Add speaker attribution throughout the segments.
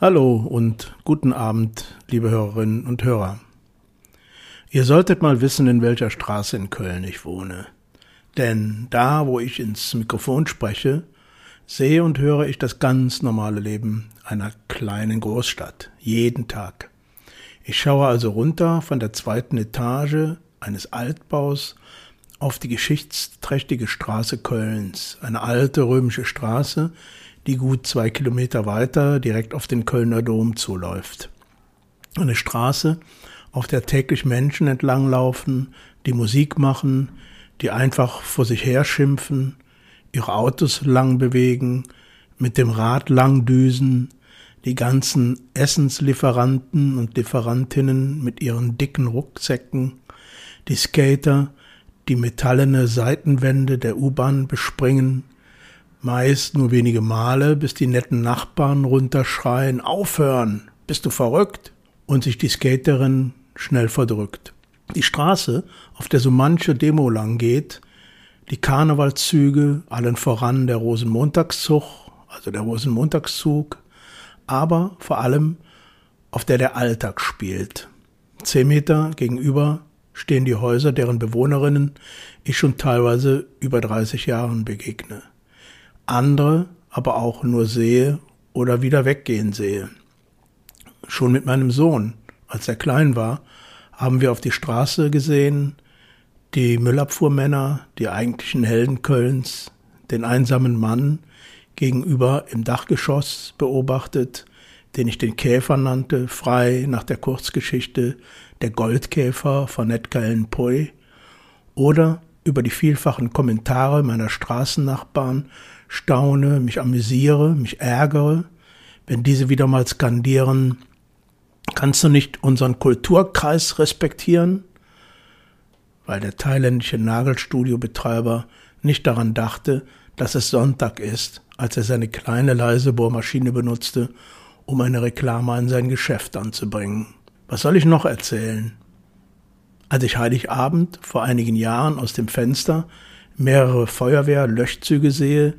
Speaker 1: Hallo und guten Abend, liebe Hörerinnen und Hörer. Ihr solltet mal wissen, in welcher Straße in Köln ich wohne. Denn da, wo ich ins Mikrofon spreche, sehe und höre ich das ganz normale Leben einer kleinen Großstadt, jeden Tag. Ich schaue also runter von der zweiten Etage eines Altbaus auf die geschichtsträchtige Straße Kölns, eine alte römische Straße, die gut zwei Kilometer weiter direkt auf den Kölner Dom zuläuft. Eine Straße, auf der täglich Menschen entlanglaufen, die Musik machen, die einfach vor sich her schimpfen, ihre Autos lang bewegen, mit dem Rad lang düsen, die ganzen Essenslieferanten und Lieferantinnen mit ihren dicken Rucksäcken, die Skater, die metallene Seitenwände der U-Bahn bespringen, meist nur wenige Male, bis die netten Nachbarn runterschreien, aufhören, bist du verrückt? Und sich die Skaterin schnell verdrückt. Die Straße, auf der so manche Demo lang geht, die Karnevalszüge, allen voran der Rosenmontagszug, also der Rosenmontagszug, aber vor allem auf der der Alltag spielt. Zehn Meter gegenüber stehen die Häuser, deren Bewohnerinnen ich schon teilweise über 30 Jahren begegne andere aber auch nur sehe oder wieder weggehen sehe. Schon mit meinem Sohn, als er klein war, haben wir auf die Straße gesehen, die Müllabfuhrmänner, die eigentlichen Helden Kölns, den einsamen Mann gegenüber im Dachgeschoss beobachtet, den ich den Käfer nannte, frei nach der Kurzgeschichte Der Goldkäfer von Edgar Allan Poe, oder über die vielfachen Kommentare meiner Straßennachbarn staune, mich amüsiere, mich ärgere, wenn diese wieder mal skandieren, kannst du nicht unseren Kulturkreis respektieren? Weil der thailändische Nagelstudiobetreiber nicht daran dachte, dass es Sonntag ist, als er seine kleine leise Bohrmaschine benutzte, um eine Reklame an sein Geschäft anzubringen. Was soll ich noch erzählen? Als ich Heiligabend vor einigen Jahren aus dem Fenster mehrere Feuerwehr-Löschzüge sehe,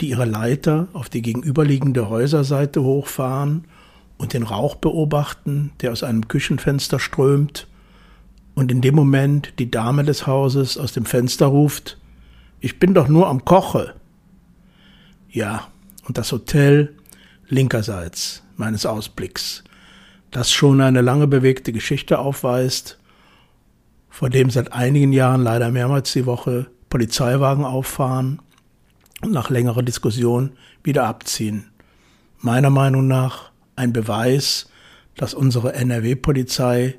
Speaker 1: die ihre Leiter auf die gegenüberliegende Häuserseite hochfahren und den Rauch beobachten, der aus einem Küchenfenster strömt, und in dem Moment die Dame des Hauses aus dem Fenster ruft, ich bin doch nur am Koche. Ja, und das Hotel linkerseits meines Ausblicks, das schon eine lange bewegte Geschichte aufweist, vor dem seit einigen Jahren leider mehrmals die Woche Polizeiwagen auffahren und nach längerer Diskussion wieder abziehen. Meiner Meinung nach ein Beweis, dass unsere NRW-Polizei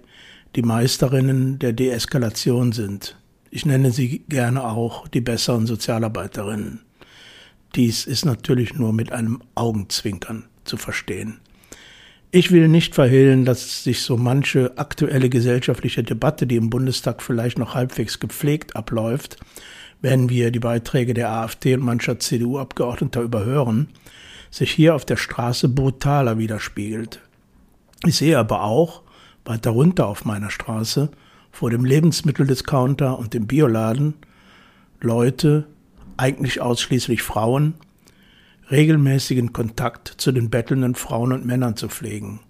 Speaker 1: die Meisterinnen der Deeskalation sind. Ich nenne sie gerne auch die besseren Sozialarbeiterinnen. Dies ist natürlich nur mit einem Augenzwinkern zu verstehen. Ich will nicht verhehlen, dass sich so manche aktuelle gesellschaftliche Debatte, die im Bundestag vielleicht noch halbwegs gepflegt abläuft, wenn wir die Beiträge der AfD und mancher CDU-Abgeordneter überhören, sich hier auf der Straße brutaler widerspiegelt. Ich sehe aber auch, weiter runter auf meiner Straße, vor dem Lebensmitteldiscounter und dem Bioladen, Leute, eigentlich ausschließlich Frauen, regelmäßigen Kontakt zu den bettelnden Frauen und Männern zu pflegen,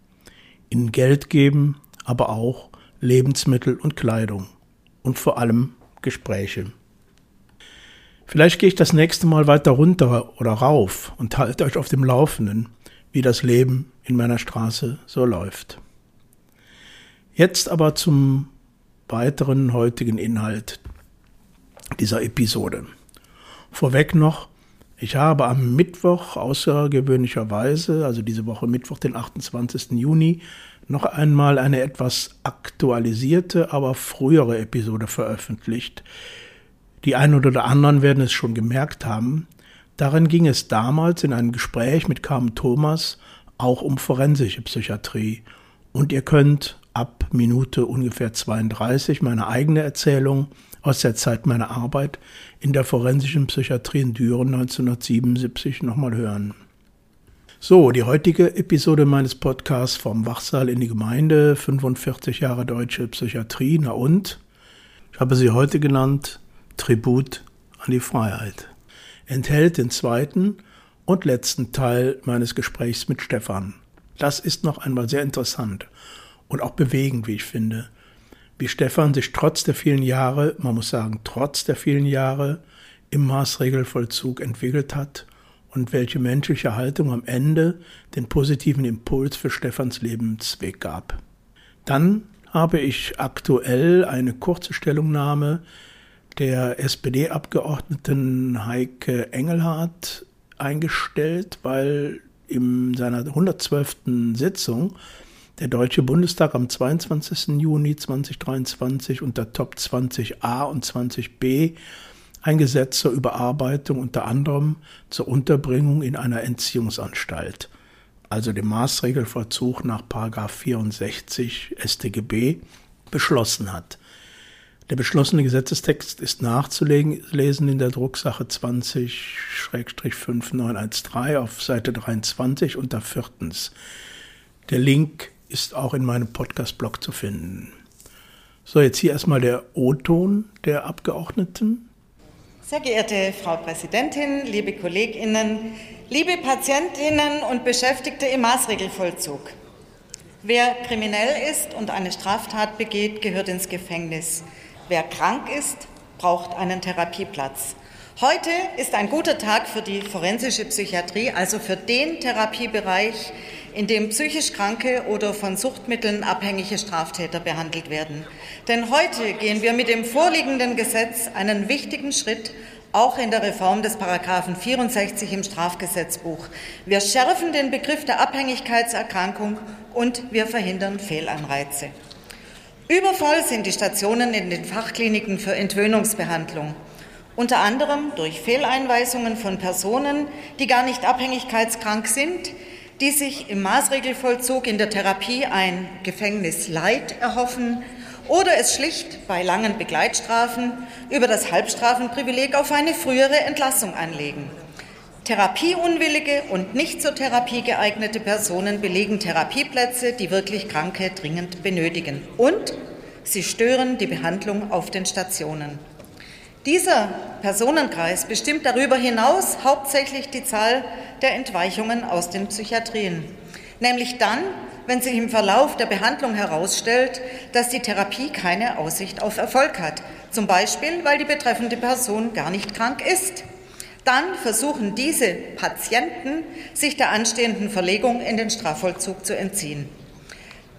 Speaker 1: ihnen Geld geben, aber auch Lebensmittel und Kleidung und vor allem Gespräche. Vielleicht gehe ich das nächste Mal weiter runter oder rauf und halte euch auf dem Laufenden, wie das Leben in meiner Straße so läuft. Jetzt aber zum weiteren heutigen Inhalt dieser Episode. Vorweg noch, ich habe am Mittwoch außergewöhnlicherweise, also diese Woche Mittwoch, den 28. Juni, noch einmal eine etwas aktualisierte, aber frühere Episode veröffentlicht, die einen oder anderen werden es schon gemerkt haben. Darin ging es damals in einem Gespräch mit Carmen Thomas auch um forensische Psychiatrie. Und ihr könnt ab Minute ungefähr 32 meine eigene Erzählung aus der Zeit meiner Arbeit in der forensischen Psychiatrie in Düren 1977 nochmal hören. So, die heutige Episode meines Podcasts vom Wachsaal in die Gemeinde, 45 Jahre deutsche Psychiatrie, na und? Ich habe sie heute genannt Tribut an die Freiheit. Enthält den zweiten und letzten Teil meines Gesprächs mit Stefan. Das ist noch einmal sehr interessant und auch bewegend, wie ich finde, wie Stefan sich trotz der vielen Jahre, man muss sagen, trotz der vielen Jahre im Maßregelvollzug entwickelt hat und welche menschliche Haltung am Ende den positiven Impuls für Stefans Lebensweg gab. Dann habe ich aktuell eine kurze Stellungnahme der SPD-Abgeordneten Heike Engelhardt eingestellt, weil in seiner 112. Sitzung der Deutsche Bundestag am 22. Juni 2023 unter Top 20a und 20b ein Gesetz zur Überarbeitung unter anderem zur Unterbringung in einer Entziehungsanstalt, also dem Maßregelvollzug nach 64 StGB, beschlossen hat. Der beschlossene Gesetzestext ist nachzulesen in der Drucksache 20-5913 auf Seite 23 unter viertens. Der Link ist auch in meinem Podcast-Blog zu finden. So, jetzt hier erstmal der O-Ton der Abgeordneten.
Speaker 2: Sehr geehrte Frau Präsidentin, liebe Kolleginnen, liebe Patientinnen und Beschäftigte im Maßregelvollzug. Wer kriminell ist und eine Straftat begeht, gehört ins Gefängnis. Wer krank ist, braucht einen Therapieplatz. Heute ist ein guter Tag für die forensische Psychiatrie, also für den Therapiebereich, in dem psychisch kranke oder von Suchtmitteln abhängige Straftäter behandelt werden. Denn heute gehen wir mit dem vorliegenden Gesetz einen wichtigen Schritt auch in der Reform des Paragraphen 64 im Strafgesetzbuch. Wir schärfen den Begriff der Abhängigkeitserkrankung und wir verhindern Fehlanreize. Übervoll sind die Stationen in den Fachkliniken für Entwöhnungsbehandlung, unter anderem durch Fehleinweisungen von Personen, die gar nicht abhängigkeitskrank sind, die sich im Maßregelvollzug in der Therapie ein Gefängnisleid erhoffen oder es schlicht bei langen Begleitstrafen über das Halbstrafenprivileg auf eine frühere Entlassung anlegen. Therapieunwillige und nicht zur Therapie geeignete Personen belegen Therapieplätze, die wirklich Kranke dringend benötigen. Und sie stören die Behandlung auf den Stationen. Dieser Personenkreis bestimmt darüber hinaus hauptsächlich die Zahl der Entweichungen aus den Psychiatrien. Nämlich dann, wenn sich im Verlauf der Behandlung herausstellt, dass die Therapie keine Aussicht auf Erfolg hat. Zum Beispiel, weil die betreffende Person gar nicht krank ist. Dann versuchen diese Patienten, sich der anstehenden Verlegung in den Strafvollzug zu entziehen.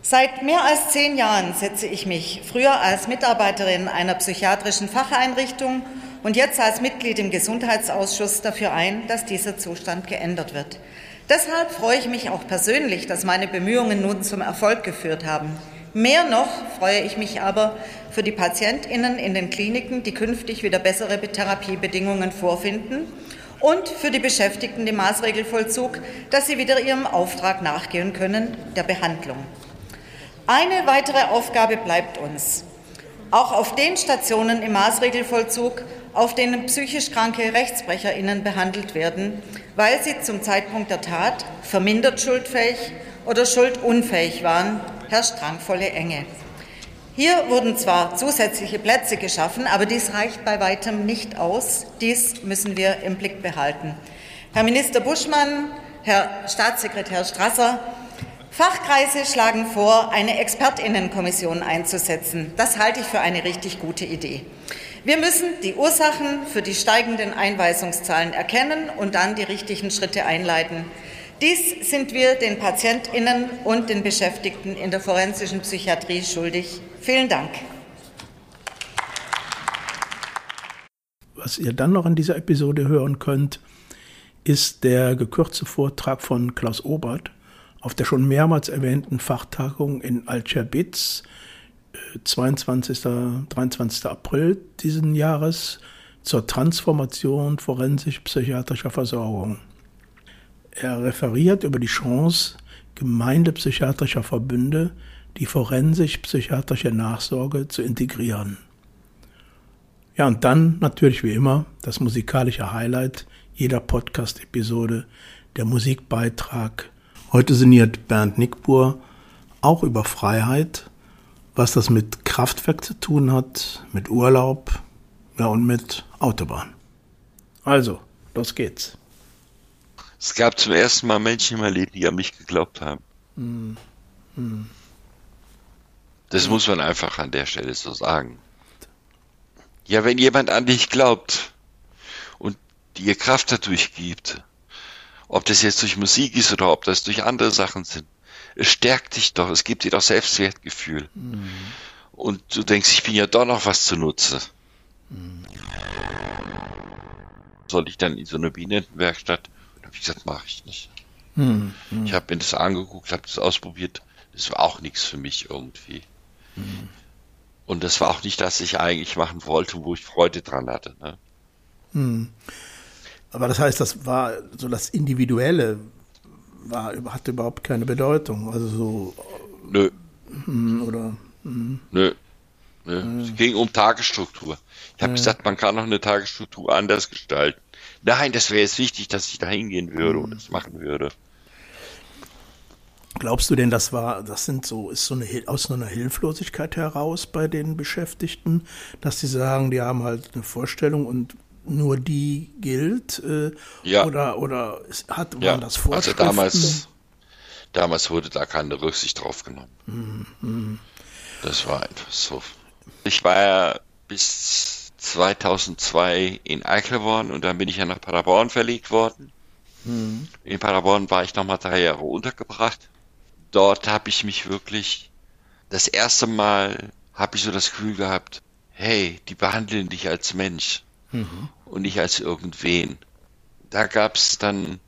Speaker 2: Seit mehr als zehn Jahren setze ich mich, früher als Mitarbeiterin einer psychiatrischen Facheinrichtung und jetzt als Mitglied im Gesundheitsausschuss dafür ein, dass dieser Zustand geändert wird. Deshalb freue ich mich auch persönlich, dass meine Bemühungen nun zum Erfolg geführt haben. Mehr noch freue ich mich aber für die Patientinnen in den Kliniken, die künftig wieder bessere Therapiebedingungen vorfinden und für die Beschäftigten im Maßregelvollzug, dass sie wieder ihrem Auftrag nachgehen können, der Behandlung. Eine weitere Aufgabe bleibt uns. Auch auf den Stationen im Maßregelvollzug, auf denen psychisch kranke RechtsbrecherInnen behandelt werden, weil sie zum Zeitpunkt der Tat vermindert schuldfähig oder schuldunfähig waren, herrscht drangvolle Enge. Hier wurden zwar zusätzliche Plätze geschaffen, aber dies reicht bei weitem nicht aus. Dies müssen wir im Blick behalten. Herr Minister Buschmann, Herr Staatssekretär Strasser, Fachkreise schlagen vor, eine Expertinnenkommission einzusetzen. Das halte ich für eine richtig gute Idee. Wir müssen die Ursachen für die steigenden Einweisungszahlen erkennen und dann die richtigen Schritte einleiten. Dies sind wir den Patientinnen und den Beschäftigten in der forensischen Psychiatrie schuldig. Vielen Dank.
Speaker 1: Was ihr dann noch in dieser Episode hören könnt, ist der gekürzte Vortrag von Klaus Obert auf der schon mehrmals erwähnten Fachtagung in Al-Scherbitz, 22. 23. April diesen Jahres, zur Transformation forensisch-psychiatrischer Versorgung. Er referiert über die Chance gemeindepsychiatrischer Verbünde, die forensisch-psychiatrische Nachsorge zu integrieren. Ja, und dann natürlich wie immer das musikalische Highlight jeder Podcast-Episode, der Musikbeitrag Heute sinniert Bernd Nickbur auch über Freiheit was das mit Kraftwerk zu tun hat, mit Urlaub, ja und mit Autobahn. Also, los geht's.
Speaker 3: Es gab zum ersten Mal Menschen in meinem Leben, die an mich geglaubt haben. Hm. Hm. Das muss man einfach an der Stelle so sagen. Ja, wenn jemand an dich glaubt und dir Kraft dadurch gibt, ob das jetzt durch Musik ist oder ob das durch andere Sachen sind, es stärkt dich doch, es gibt dir doch Selbstwertgefühl. Mhm. Und du denkst, ich bin ja doch noch was zunutze. Mhm. Soll ich dann in so eine Bienenwerkstatt? Da habe ich gesagt, mache ich nicht. Mhm. Ich habe mir das angeguckt, habe das ausprobiert. Das war auch nichts für mich irgendwie. Mhm. Und das war auch nicht das, was ich eigentlich machen wollte, wo ich Freude dran hatte. Ne?
Speaker 1: Mhm. Aber das heißt, das war so das Individuelle, war, hatte überhaupt keine Bedeutung. Also so.
Speaker 3: Nö.
Speaker 1: Hm, oder. Hm.
Speaker 3: Nö. Nö. Es ging um Tagesstruktur. Ich habe ja. gesagt, man kann noch eine Tagesstruktur anders gestalten. Nein, das wäre jetzt wichtig, dass ich da hingehen würde und das machen würde.
Speaker 1: Glaubst du denn, das war, das sind so, ist so eine aus so einer Hilflosigkeit heraus bei den Beschäftigten, dass sie sagen, die haben halt eine Vorstellung und nur die gilt? Äh, ja. Oder, oder hat, waren ja. das also Vorschriften?
Speaker 3: Also damals, damals wurde da keine Rücksicht drauf genommen. Mhm. Das war einfach so. Ich war ja bis 2002 in Eichelborn und dann bin ich ja nach Paderborn verlegt worden. Mhm. In Paderborn war ich nochmal drei Jahre untergebracht. Dort habe ich mich wirklich das erste Mal habe ich so das Gefühl gehabt, hey, die behandeln dich als Mensch mhm. und nicht als irgendwen. Da gab es dann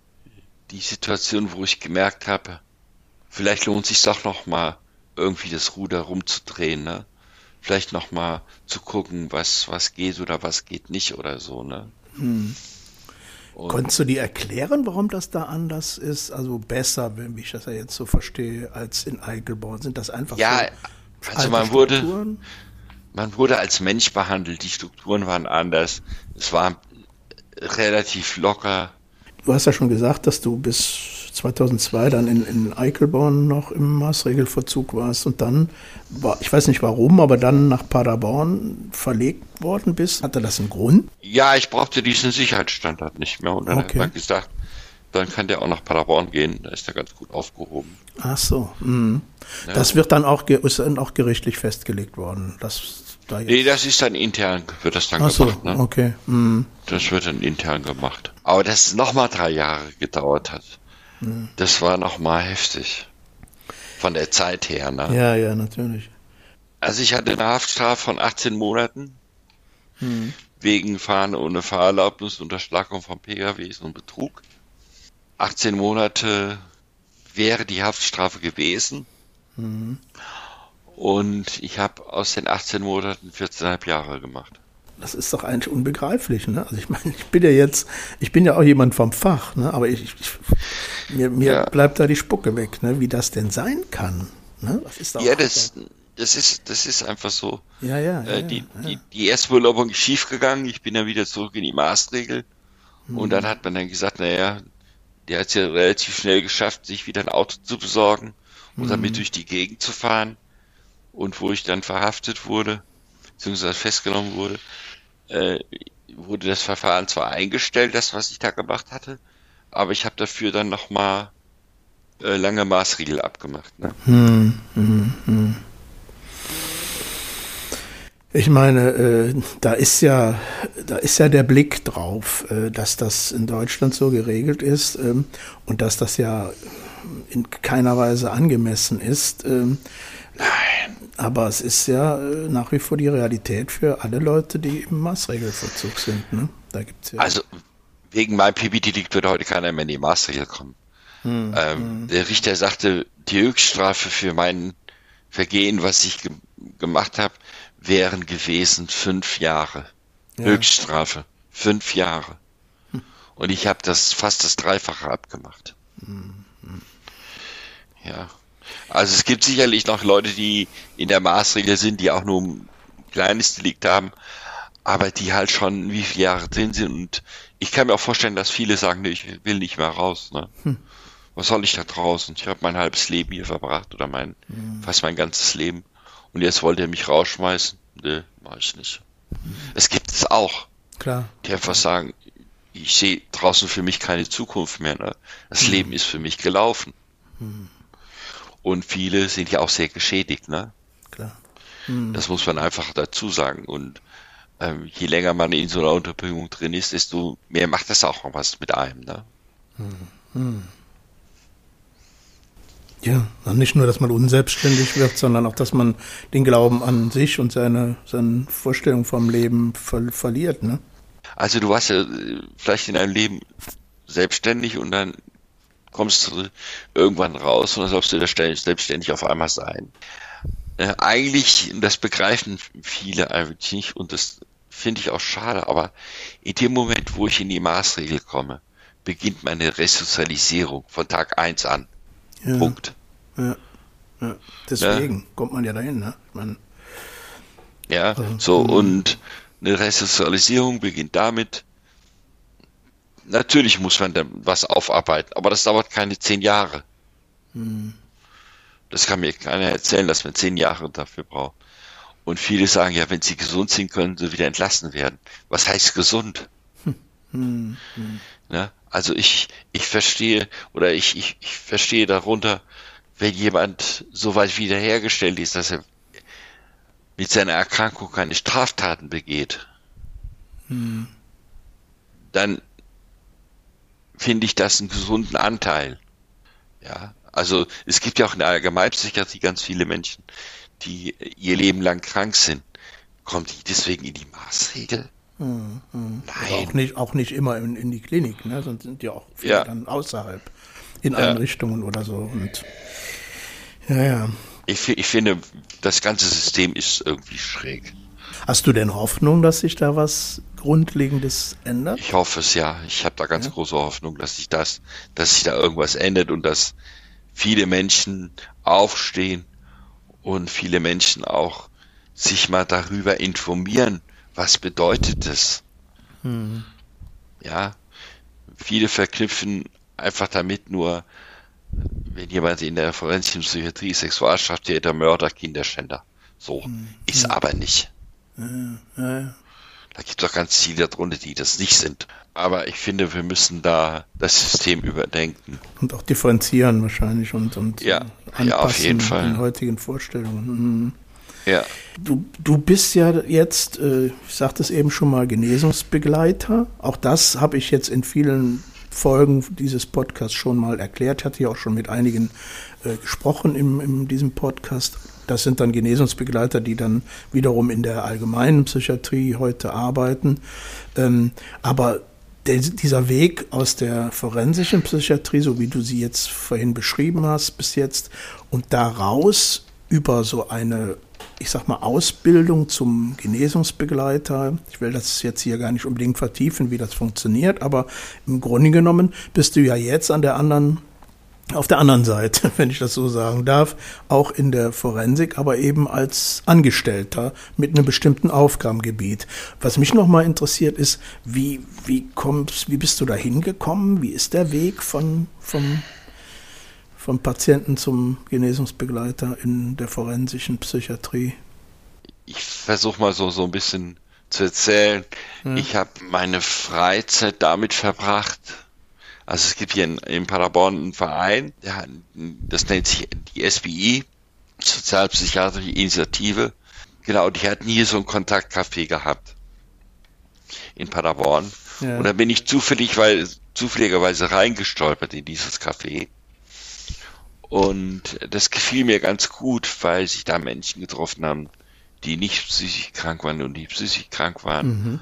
Speaker 3: die Situation, wo ich gemerkt habe, vielleicht lohnt sich doch noch mal irgendwie das Ruder rumzudrehen, ne? Vielleicht noch mal zu gucken, was was geht oder was geht nicht oder so, ne? Hm.
Speaker 1: Konntest du dir erklären, warum das da anders ist? Also besser, wenn ich das ja jetzt so verstehe, als in Eichelborn. Sind das einfach
Speaker 3: ja, so also man wurde man wurde als Mensch behandelt, die Strukturen waren anders, es war relativ locker.
Speaker 1: Du hast ja schon gesagt, dass du bis 2002 dann in, in Eichelborn noch im Maßregelverzug warst und dann, war, ich weiß nicht warum, aber dann nach Paderborn verlegt worden bist. Hatte das einen Grund?
Speaker 3: Ja, ich brauchte diesen Sicherheitsstandard nicht mehr und dann okay. hat man gesagt, dann kann der auch nach Paderborn gehen, da ist er ganz gut aufgehoben.
Speaker 1: Ach so. Mhm. Ja. Das wird dann auch, ist dann auch gerichtlich festgelegt worden. Das
Speaker 3: da jetzt? Nee, das ist dann intern, wird das dann Ach gemacht.
Speaker 1: So, ne? okay. Mhm.
Speaker 3: Das wird dann intern gemacht. Aber dass es nochmal drei Jahre gedauert hat, mhm. das war nochmal heftig. Von der Zeit her, ne?
Speaker 1: Ja, ja, natürlich.
Speaker 3: Also ich hatte eine Haftstrafe von 18 Monaten mhm. wegen Fahren ohne Fahrerlaubnis, Unterschlagung von PKWs und Betrug. 18 Monate wäre die Haftstrafe gewesen. Mhm. Und ich habe aus den 18 Monaten 14,5 Jahre gemacht.
Speaker 1: Das ist doch eigentlich unbegreiflich, ne? Also ich meine, ich bin ja jetzt, ich bin ja auch jemand vom Fach, ne? Aber ich, ich mir, mir ja. bleibt da die Spucke weg, ne? Wie das denn sein kann. Ne?
Speaker 3: Das ist ja, das, das ist, das ist einfach so.
Speaker 1: Ja, ja.
Speaker 3: Äh, die,
Speaker 1: ja.
Speaker 3: Die, die erste Beurlaubung ist schief gegangen. Ich bin dann wieder zurück in die Maßregel. Mhm. Und dann hat man dann gesagt, naja, der hat es ja relativ schnell geschafft, sich wieder ein Auto zu besorgen und mhm. damit durch die Gegend zu fahren und wo ich dann verhaftet wurde, beziehungsweise festgenommen wurde, äh, wurde das Verfahren zwar eingestellt, das, was ich da gemacht hatte, aber ich habe dafür dann nochmal äh, lange Maßriegel abgemacht. Ne? Hm, hm, hm.
Speaker 1: Ich meine, äh, da ist ja, da ist ja der Blick drauf, äh, dass das in Deutschland so geregelt ist ähm, und dass das ja in keiner Weise angemessen ist. Ähm, Nein. Aber es ist ja äh, nach wie vor die Realität für alle Leute, die im Maßregelverzug sind. Ne?
Speaker 3: Da gibt's ja also wegen meinem PB-Delikt würde heute keiner mehr in die Maßregel kommen. Hm, ähm, hm. Der Richter sagte, die Höchststrafe für mein Vergehen, was ich ge gemacht habe, wären gewesen fünf Jahre. Ja. Höchststrafe. Fünf Jahre. Hm. Und ich habe das fast das Dreifache abgemacht. Hm, hm. Ja. Also es gibt sicherlich noch Leute, die in der Maßregel sind, die auch nur ein kleines Delikt haben, aber die halt schon wie viele Jahre drin sind und ich kann mir auch vorstellen, dass viele sagen, nee, ich will nicht mehr raus. Ne? Hm. Was soll ich da draußen? Ich habe mein halbes Leben hier verbracht oder mein hm. fast mein ganzes Leben und jetzt wollt ihr mich rausschmeißen. Nee, mach ich nicht. Es gibt es auch.
Speaker 1: Klar.
Speaker 3: Die einfach sagen, ich sehe draußen für mich keine Zukunft mehr. Ne? Das mhm. Leben ist für mich gelaufen. Mhm. Und viele sind ja auch sehr geschädigt. Ne?
Speaker 1: Klar.
Speaker 3: Mhm. Das muss man einfach dazu sagen. Und ähm, je länger man in so einer Unterbringung drin ist, desto mehr macht das auch was mit einem. Ne? Mhm.
Speaker 1: Ja, nicht nur, dass man unselbstständig wird, sondern auch, dass man den Glauben an sich und seine, seine Vorstellung vom Leben ver verliert. Ne?
Speaker 3: Also du warst ja äh, vielleicht in deinem Leben selbstständig und dann kommst du irgendwann raus und dann sollst du da selbstständig auf einmal sein. Äh, eigentlich, das begreifen viele eigentlich nicht und das finde ich auch schade, aber in dem Moment, wo ich in die Maßregel komme, beginnt meine Resozialisierung von Tag 1 an. Ja. Punkt.
Speaker 1: Ja. ja. Deswegen ja. kommt man ja dahin, ne? Man,
Speaker 3: ja, also, so, mhm. und eine Resozialisierung beginnt damit, natürlich muss man dann was aufarbeiten, aber das dauert keine zehn Jahre. Mhm. Das kann mir keiner erzählen, dass man zehn Jahre dafür braucht. Und viele sagen, ja, wenn sie gesund sind, können sie wieder entlassen werden. Was heißt gesund? Hm. Hm. Ja, also ich, ich verstehe oder ich, ich, ich verstehe darunter, wenn jemand so weit wiederhergestellt ist, dass er mit seiner Erkrankung keine Straftaten begeht, hm. dann finde ich das einen gesunden Anteil. Ja, also es gibt ja auch in der Allgemeinpsychiatrie ganz viele Menschen, die ihr Leben lang krank sind. Kommt die deswegen in die Maßregel?
Speaker 1: Mhm. Nein. Also auch, nicht, auch nicht immer in, in die Klinik, ne? sonst sind die auch viele ja. dann außerhalb in ja. Einrichtungen oder so. Und ja, ja.
Speaker 3: Ich, ich finde, das ganze System ist irgendwie schräg.
Speaker 1: Hast du denn Hoffnung, dass sich da was Grundlegendes ändert?
Speaker 3: Ich hoffe es ja. Ich habe da ganz ja. große Hoffnung, dass sich das, dass sich da irgendwas ändert und dass viele Menschen aufstehen und viele Menschen auch sich mal darüber informieren, was bedeutet das? Hm. Ja, viele verknüpfen einfach damit nur, wenn jemand in der forensischen Psychiatrie Sexualstraftäter, Mörder, Kinderschänder. So hm. ist hm. aber nicht. Ja, ja. Da gibt es auch ganz viele darunter, die das nicht sind. Aber ich finde, wir müssen da das System überdenken.
Speaker 1: Und auch differenzieren wahrscheinlich und, und
Speaker 3: ja, anpassen ja, auf jeden Fall.
Speaker 1: den heutigen Vorstellungen. Mhm.
Speaker 3: Ja.
Speaker 1: Du, du bist ja jetzt, äh, ich sagte es eben schon mal, Genesungsbegleiter. Auch das habe ich jetzt in vielen Folgen dieses Podcasts schon mal erklärt. Ich hatte ja auch schon mit einigen äh, gesprochen in, in diesem Podcast. Das sind dann Genesungsbegleiter, die dann wiederum in der allgemeinen Psychiatrie heute arbeiten. Ähm, aber dieser Weg aus der forensischen Psychiatrie, so wie du sie jetzt vorhin beschrieben hast bis jetzt, und daraus über so eine ich sag mal, Ausbildung zum Genesungsbegleiter. Ich will das jetzt hier gar nicht unbedingt vertiefen, wie das funktioniert, aber im Grunde genommen bist du ja jetzt an der anderen auf der anderen Seite, wenn ich das so sagen darf, auch in der Forensik, aber eben als Angestellter mit einem bestimmten Aufgabengebiet. Was mich nochmal interessiert ist, wie, wie kommst, wie bist du da hingekommen? Wie ist der Weg von, vom vom Patienten zum Genesungsbegleiter in der forensischen Psychiatrie?
Speaker 3: Ich versuche mal so, so ein bisschen zu erzählen. Ja. Ich habe meine Freizeit damit verbracht. Also es gibt hier in, in Paderborn einen Verein, der, das nennt sich die SBI, Sozialpsychiatrische Initiative. Genau, die hatten hier so ein Kontaktcafé gehabt in Paderborn. Ja. Und da bin ich zufällig, weil zufälligerweise reingestolpert in dieses Café. Und das gefiel mir ganz gut, weil sich da Menschen getroffen haben, die nicht psychisch krank waren und die psychisch krank waren. Mhm.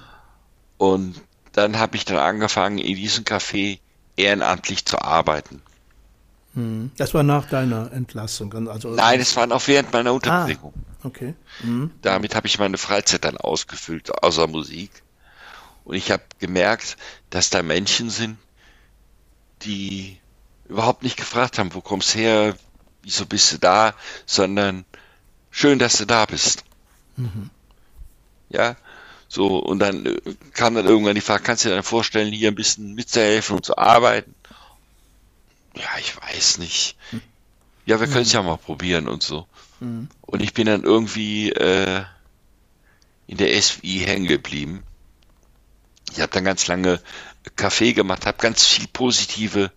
Speaker 3: Und dann habe ich dann angefangen, in diesem Café ehrenamtlich zu arbeiten.
Speaker 1: Mhm. Das war nach deiner Entlassung? Also
Speaker 3: Nein, es war noch während meiner Unterbringung.
Speaker 1: Ah, okay. Mhm.
Speaker 3: Damit habe ich meine Freizeit dann ausgefüllt, außer Musik. Und ich habe gemerkt, dass da Menschen sind, die überhaupt nicht gefragt haben, wo kommst du her, wieso bist du da, sondern schön, dass du da bist. Mhm. Ja, so, und dann äh, kam dann irgendwann die Frage, kannst du dir dann vorstellen, hier ein bisschen mitzuhelfen und zu arbeiten? Ja, ich weiß nicht. ja, wir können es ja mal probieren und so. Und ich bin dann irgendwie äh, in der SWI hängen geblieben. Ich habe dann ganz lange Kaffee gemacht, habe ganz viel positive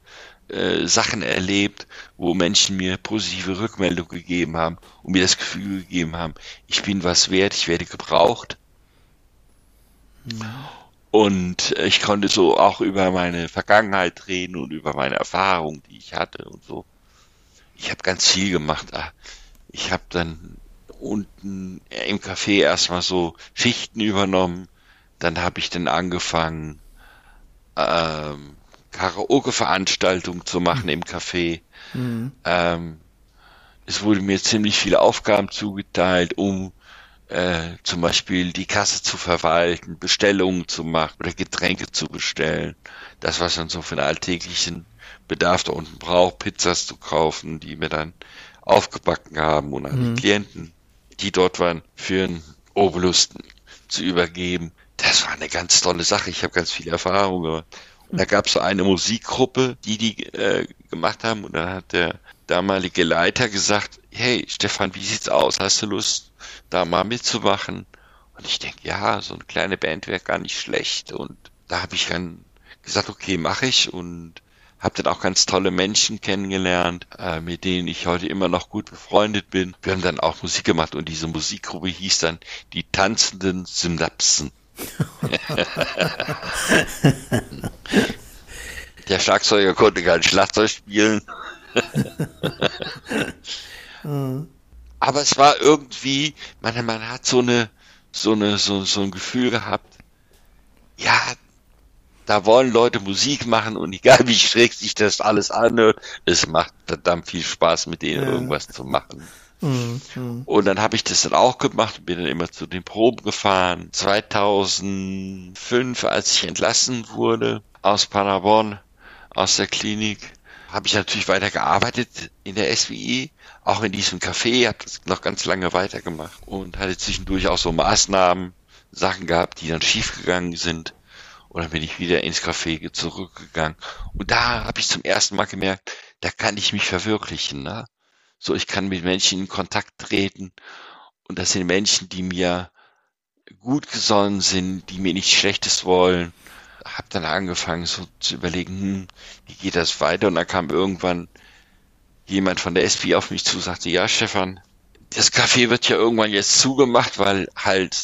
Speaker 3: äh, Sachen erlebt, wo Menschen mir positive Rückmeldung gegeben haben und mir das Gefühl gegeben haben, ich bin was wert, ich werde gebraucht. Und ich konnte so auch über meine Vergangenheit reden und über meine Erfahrungen, die ich hatte und so. Ich habe ganz viel gemacht. Ah, ich habe dann unten im Café erstmal so Schichten übernommen. Dann habe ich dann angefangen, ähm, Karaoke-Veranstaltungen zu machen im Café. Mhm. Ähm, es wurde mir ziemlich viele Aufgaben zugeteilt, um äh, zum Beispiel die Kasse zu verwalten, Bestellungen zu machen oder Getränke zu bestellen. Das, was man so für den alltäglichen Bedarf da unten braucht, Pizzas zu kaufen, die wir dann aufgebacken haben und an mhm. die Klienten, die dort waren, für einen Obolus zu übergeben. Das war eine ganz tolle Sache. Ich habe ganz viel Erfahrung gemacht. Und da gab es so eine Musikgruppe, die die äh, gemacht haben. Und dann hat der damalige Leiter gesagt, hey Stefan, wie sieht's aus? Hast du Lust, da mal mitzumachen? Und ich denke, ja, so eine kleine Band wäre gar nicht schlecht. Und da habe ich dann gesagt, okay, mache ich. Und habe dann auch ganz tolle Menschen kennengelernt, äh, mit denen ich heute immer noch gut befreundet bin. Wir haben dann auch Musik gemacht und diese Musikgruppe hieß dann die tanzenden Synapsen. Der Schlagzeuger konnte kein Schlagzeug spielen. Aber es war irgendwie, man, man hat so eine, so eine, so, so ein Gefühl gehabt, ja, da wollen Leute Musik machen und egal wie schräg sich das alles anhört, es macht verdammt viel Spaß, mit denen ja. irgendwas zu machen. Mhm, mhm. Und dann habe ich das dann auch gemacht und bin dann immer zu den Proben gefahren. 2005, als ich entlassen wurde aus Paderborn, aus der Klinik, habe ich natürlich weiter gearbeitet in der SWI, auch in diesem Café, habe das noch ganz lange weitergemacht und hatte zwischendurch auch so Maßnahmen, Sachen gehabt, die dann schiefgegangen sind. Und dann bin ich wieder ins Café zurückgegangen. Und da habe ich zum ersten Mal gemerkt, da kann ich mich verwirklichen. Ne? So, ich kann mit Menschen in Kontakt treten. Und das sind Menschen, die mir gut gesonnen sind, die mir nichts Schlechtes wollen. Hab dann angefangen so zu überlegen, hm, wie geht das weiter? Und dann kam irgendwann jemand von der SP auf mich zu, sagte, ja, Stefan, das Café wird ja irgendwann jetzt zugemacht, weil halt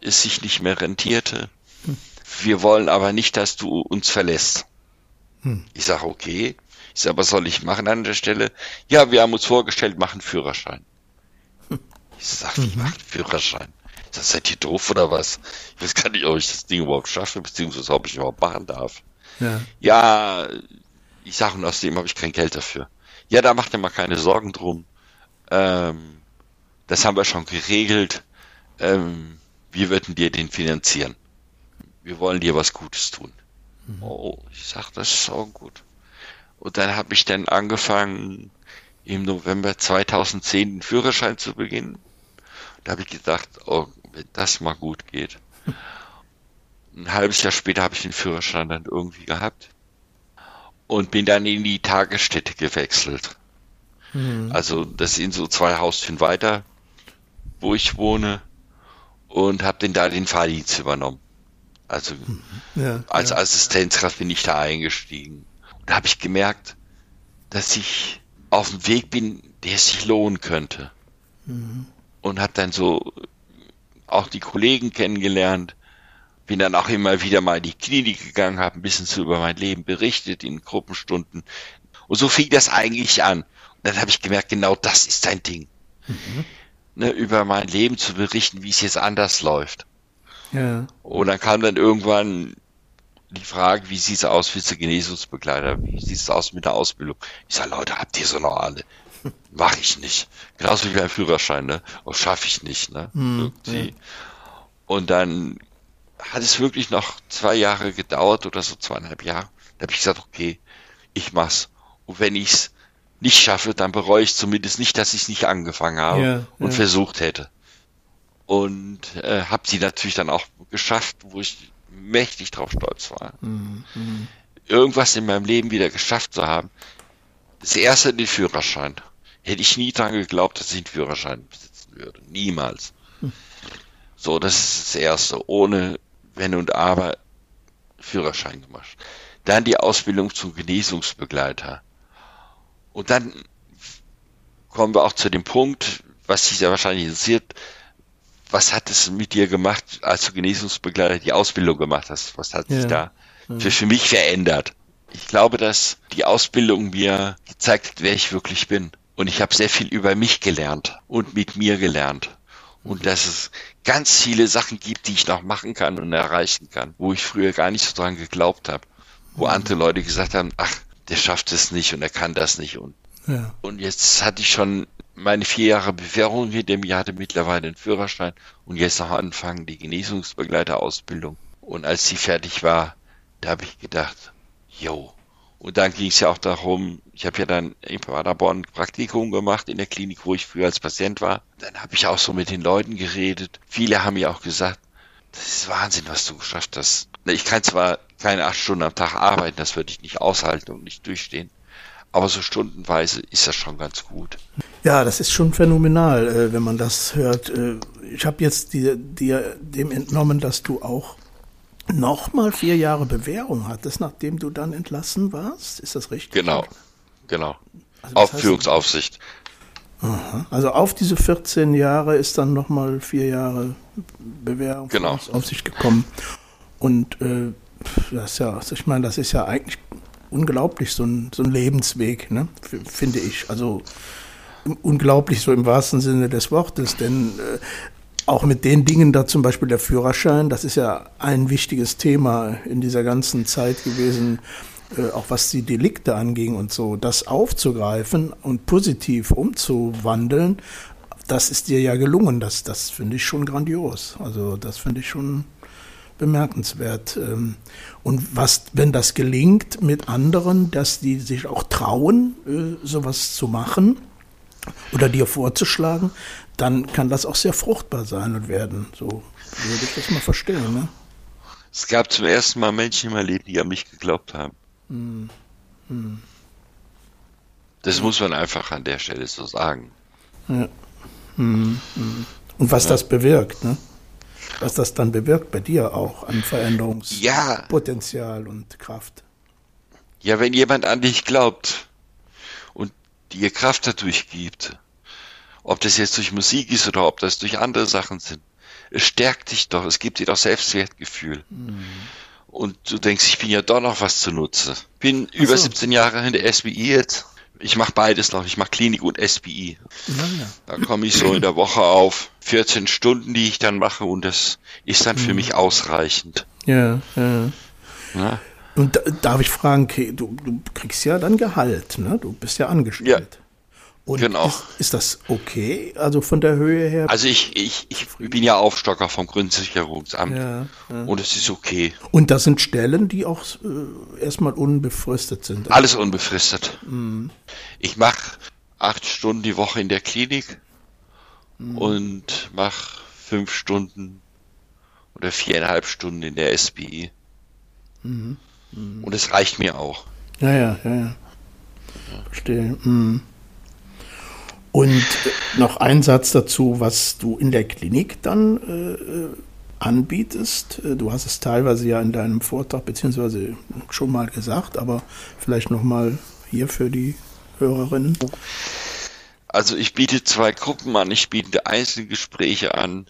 Speaker 3: es sich nicht mehr rentierte. Wir wollen aber nicht, dass du uns verlässt. Hm. Ich sage, okay. Ich sage, was soll ich machen an der Stelle? Ja, wir haben uns vorgestellt, machen Führerschein. Hm. Ich sage, wie mhm. macht Führerschein? Ich sag, seid ihr doof oder was? Ich weiß gar nicht, ob ich das Ding überhaupt schaffe, beziehungsweise ob ich überhaupt machen darf. Ja, ja ich sage, und außerdem habe ich kein Geld dafür. Ja, da macht ihr mal keine Sorgen drum. Ähm, das haben wir schon geregelt. Ähm, wir würden dir den finanzieren wir wollen dir was Gutes tun. Mhm. Oh, ich sag, das ist auch gut. Und dann habe ich dann angefangen, im November 2010 den Führerschein zu beginnen. Da habe ich gedacht, oh, wenn das mal gut geht. Ein halbes Jahr später habe ich den Führerschein dann irgendwie gehabt und bin dann in die Tagesstätte gewechselt. Mhm. Also das sind so zwei Haustüren weiter, wo ich wohne und habe den da den Fahrdienst übernommen. Also ja, als ja. Assistenzkraft bin ich da eingestiegen. Und da habe ich gemerkt, dass ich auf dem Weg bin, der sich lohnen könnte. Mhm. Und habe dann so auch die Kollegen kennengelernt. Bin dann auch immer wieder mal in die Klinik gegangen, habe ein bisschen so über mein Leben berichtet in Gruppenstunden. Und so fing das eigentlich an. Und dann habe ich gemerkt, genau das ist ein Ding. Mhm. Ne, über mein Leben zu berichten, wie es jetzt anders läuft. Ja. Und dann kam dann irgendwann die Frage, wie sieht's aus mit der Genesungsbegleiter? Wie sieht's aus mit der Ausbildung? Ich sage, Leute, habt ihr so noch alle? Mach ich nicht. Genauso wie beim Führerschein, ne? Und schaffe ich nicht, ne? Hm, ja. Und dann hat es wirklich noch zwei Jahre gedauert oder so zweieinhalb Jahre. Da habe ich gesagt, okay, ich mach's. Und wenn ich's nicht schaffe, dann bereue ich zumindest nicht, dass ich es nicht angefangen habe ja, und ja. versucht hätte und äh, habe sie natürlich dann auch geschafft, wo ich mächtig drauf stolz war. Mhm. Irgendwas in meinem Leben wieder geschafft zu haben. Das erste den Führerschein. hätte ich nie dran geglaubt, dass ich einen Führerschein besitzen würde. Niemals. Hm. So, das ist das Erste. Ohne Wenn und Aber Führerschein gemacht. Dann die Ausbildung zum Genesungsbegleiter. Und dann kommen wir auch zu dem Punkt, was dich sehr wahrscheinlich interessiert. Was hat es mit dir gemacht, als du Genesungsbegleiter die Ausbildung gemacht hast? Was hat ja. sich da für, für mich verändert? Ich glaube, dass die Ausbildung mir gezeigt hat, wer ich wirklich bin. Und ich habe sehr viel über mich gelernt und mit mir gelernt. Und dass es ganz viele Sachen gibt, die ich noch machen kann und erreichen kann, wo ich früher gar nicht so dran geglaubt habe. Wo mhm. andere Leute gesagt haben, ach, der schafft es nicht und er kann das nicht. Und, ja. und jetzt hatte ich schon meine vier Jahre Bewährung hinter mir, hatte mittlerweile den Führerschein und jetzt noch anfangen die Genesungsbegleiterausbildung. Und als sie fertig war, da habe ich gedacht, yo. Und dann ging es ja auch darum, ich habe ja dann in Paderborn Praktikum gemacht in der Klinik, wo ich früher als Patient war. Dann habe ich auch so mit den Leuten geredet. Viele haben mir auch gesagt, das ist Wahnsinn, was du geschafft hast. Ich kann zwar keine acht Stunden am Tag arbeiten, das würde ich nicht aushalten und nicht durchstehen. Aber so stundenweise ist das schon ganz gut.
Speaker 1: Ja, das ist schon phänomenal, äh, wenn man das hört. Äh, ich habe jetzt dir, dir dem entnommen, dass du auch nochmal vier Jahre Bewährung hattest, nachdem du dann entlassen warst. Ist das richtig?
Speaker 3: Genau, genau. Also Aufführungsaufsicht.
Speaker 1: Aha. Also auf diese 14 Jahre ist dann nochmal vier Jahre Bewährung
Speaker 3: genau.
Speaker 1: auf sich gekommen. Und äh, das ist ja, ich meine, das ist ja eigentlich unglaublich, so ein, so ein Lebensweg, ne? finde ich. Also unglaublich so im wahrsten Sinne des Wortes, denn äh, auch mit den Dingen da zum Beispiel der Führerschein, das ist ja ein wichtiges Thema in dieser ganzen Zeit gewesen, äh, auch was die Delikte anging und so, das aufzugreifen und positiv umzuwandeln, das ist dir ja gelungen. Das, das finde ich schon grandios. Also das finde ich schon bemerkenswert. Ähm, und was, wenn das gelingt mit anderen, dass die sich auch trauen, äh, sowas zu machen oder dir vorzuschlagen, dann kann das auch sehr fruchtbar sein und werden. So würde ich das mal verstehen. Ne?
Speaker 3: Es gab zum ersten Mal Menschen in meinem Leben, die an mich geglaubt haben. Hm. Hm. Das muss man einfach an der Stelle so sagen.
Speaker 1: Ja. Hm. Und was ja. das bewirkt, ne? Was das dann bewirkt bei dir auch an Veränderungspotenzial ja. und Kraft.
Speaker 3: Ja, wenn jemand an dich glaubt und dir Kraft dadurch gibt, ob das jetzt durch Musik ist oder ob das durch andere Sachen sind. Es stärkt dich doch, es gibt dir doch Selbstwertgefühl. Mhm. Und du denkst, ich bin ja doch noch was zunutze. Bin so. über 17 Jahre in der SBI jetzt. Ich mache beides noch. Ich mache Klinik und SBI. Ja, ja. Da komme ich so in der Woche auf 14 Stunden, die ich dann mache und das ist dann mhm. für mich ausreichend.
Speaker 1: Ja, ja. ja. Und darf ich fragen, du, du kriegst ja dann Gehalt, ne? Du bist ja angestellt. Ja. Und genau. Ist, ist, das okay? Also von der Höhe her?
Speaker 3: Also ich, ich, ich bin ja Aufstocker vom Grundsicherungsamt ja, ja. und es ist okay.
Speaker 1: Und das sind Stellen, die auch äh, erstmal unbefristet sind.
Speaker 3: Alles unbefristet. Mhm. Ich mache acht Stunden die Woche in der Klinik mhm. und mache fünf Stunden oder viereinhalb Stunden in der SBI. Mhm. mhm. Und es reicht mir auch.
Speaker 1: Ja, ja, ja, ja. Verstehe. Mhm. Und noch ein Satz dazu, was du in der Klinik dann äh, anbietest. Du hast es teilweise ja in deinem Vortrag beziehungsweise schon mal gesagt, aber vielleicht noch mal hier für die Hörerinnen.
Speaker 3: Also ich biete zwei Gruppen an. Ich biete Einzelgespräche an.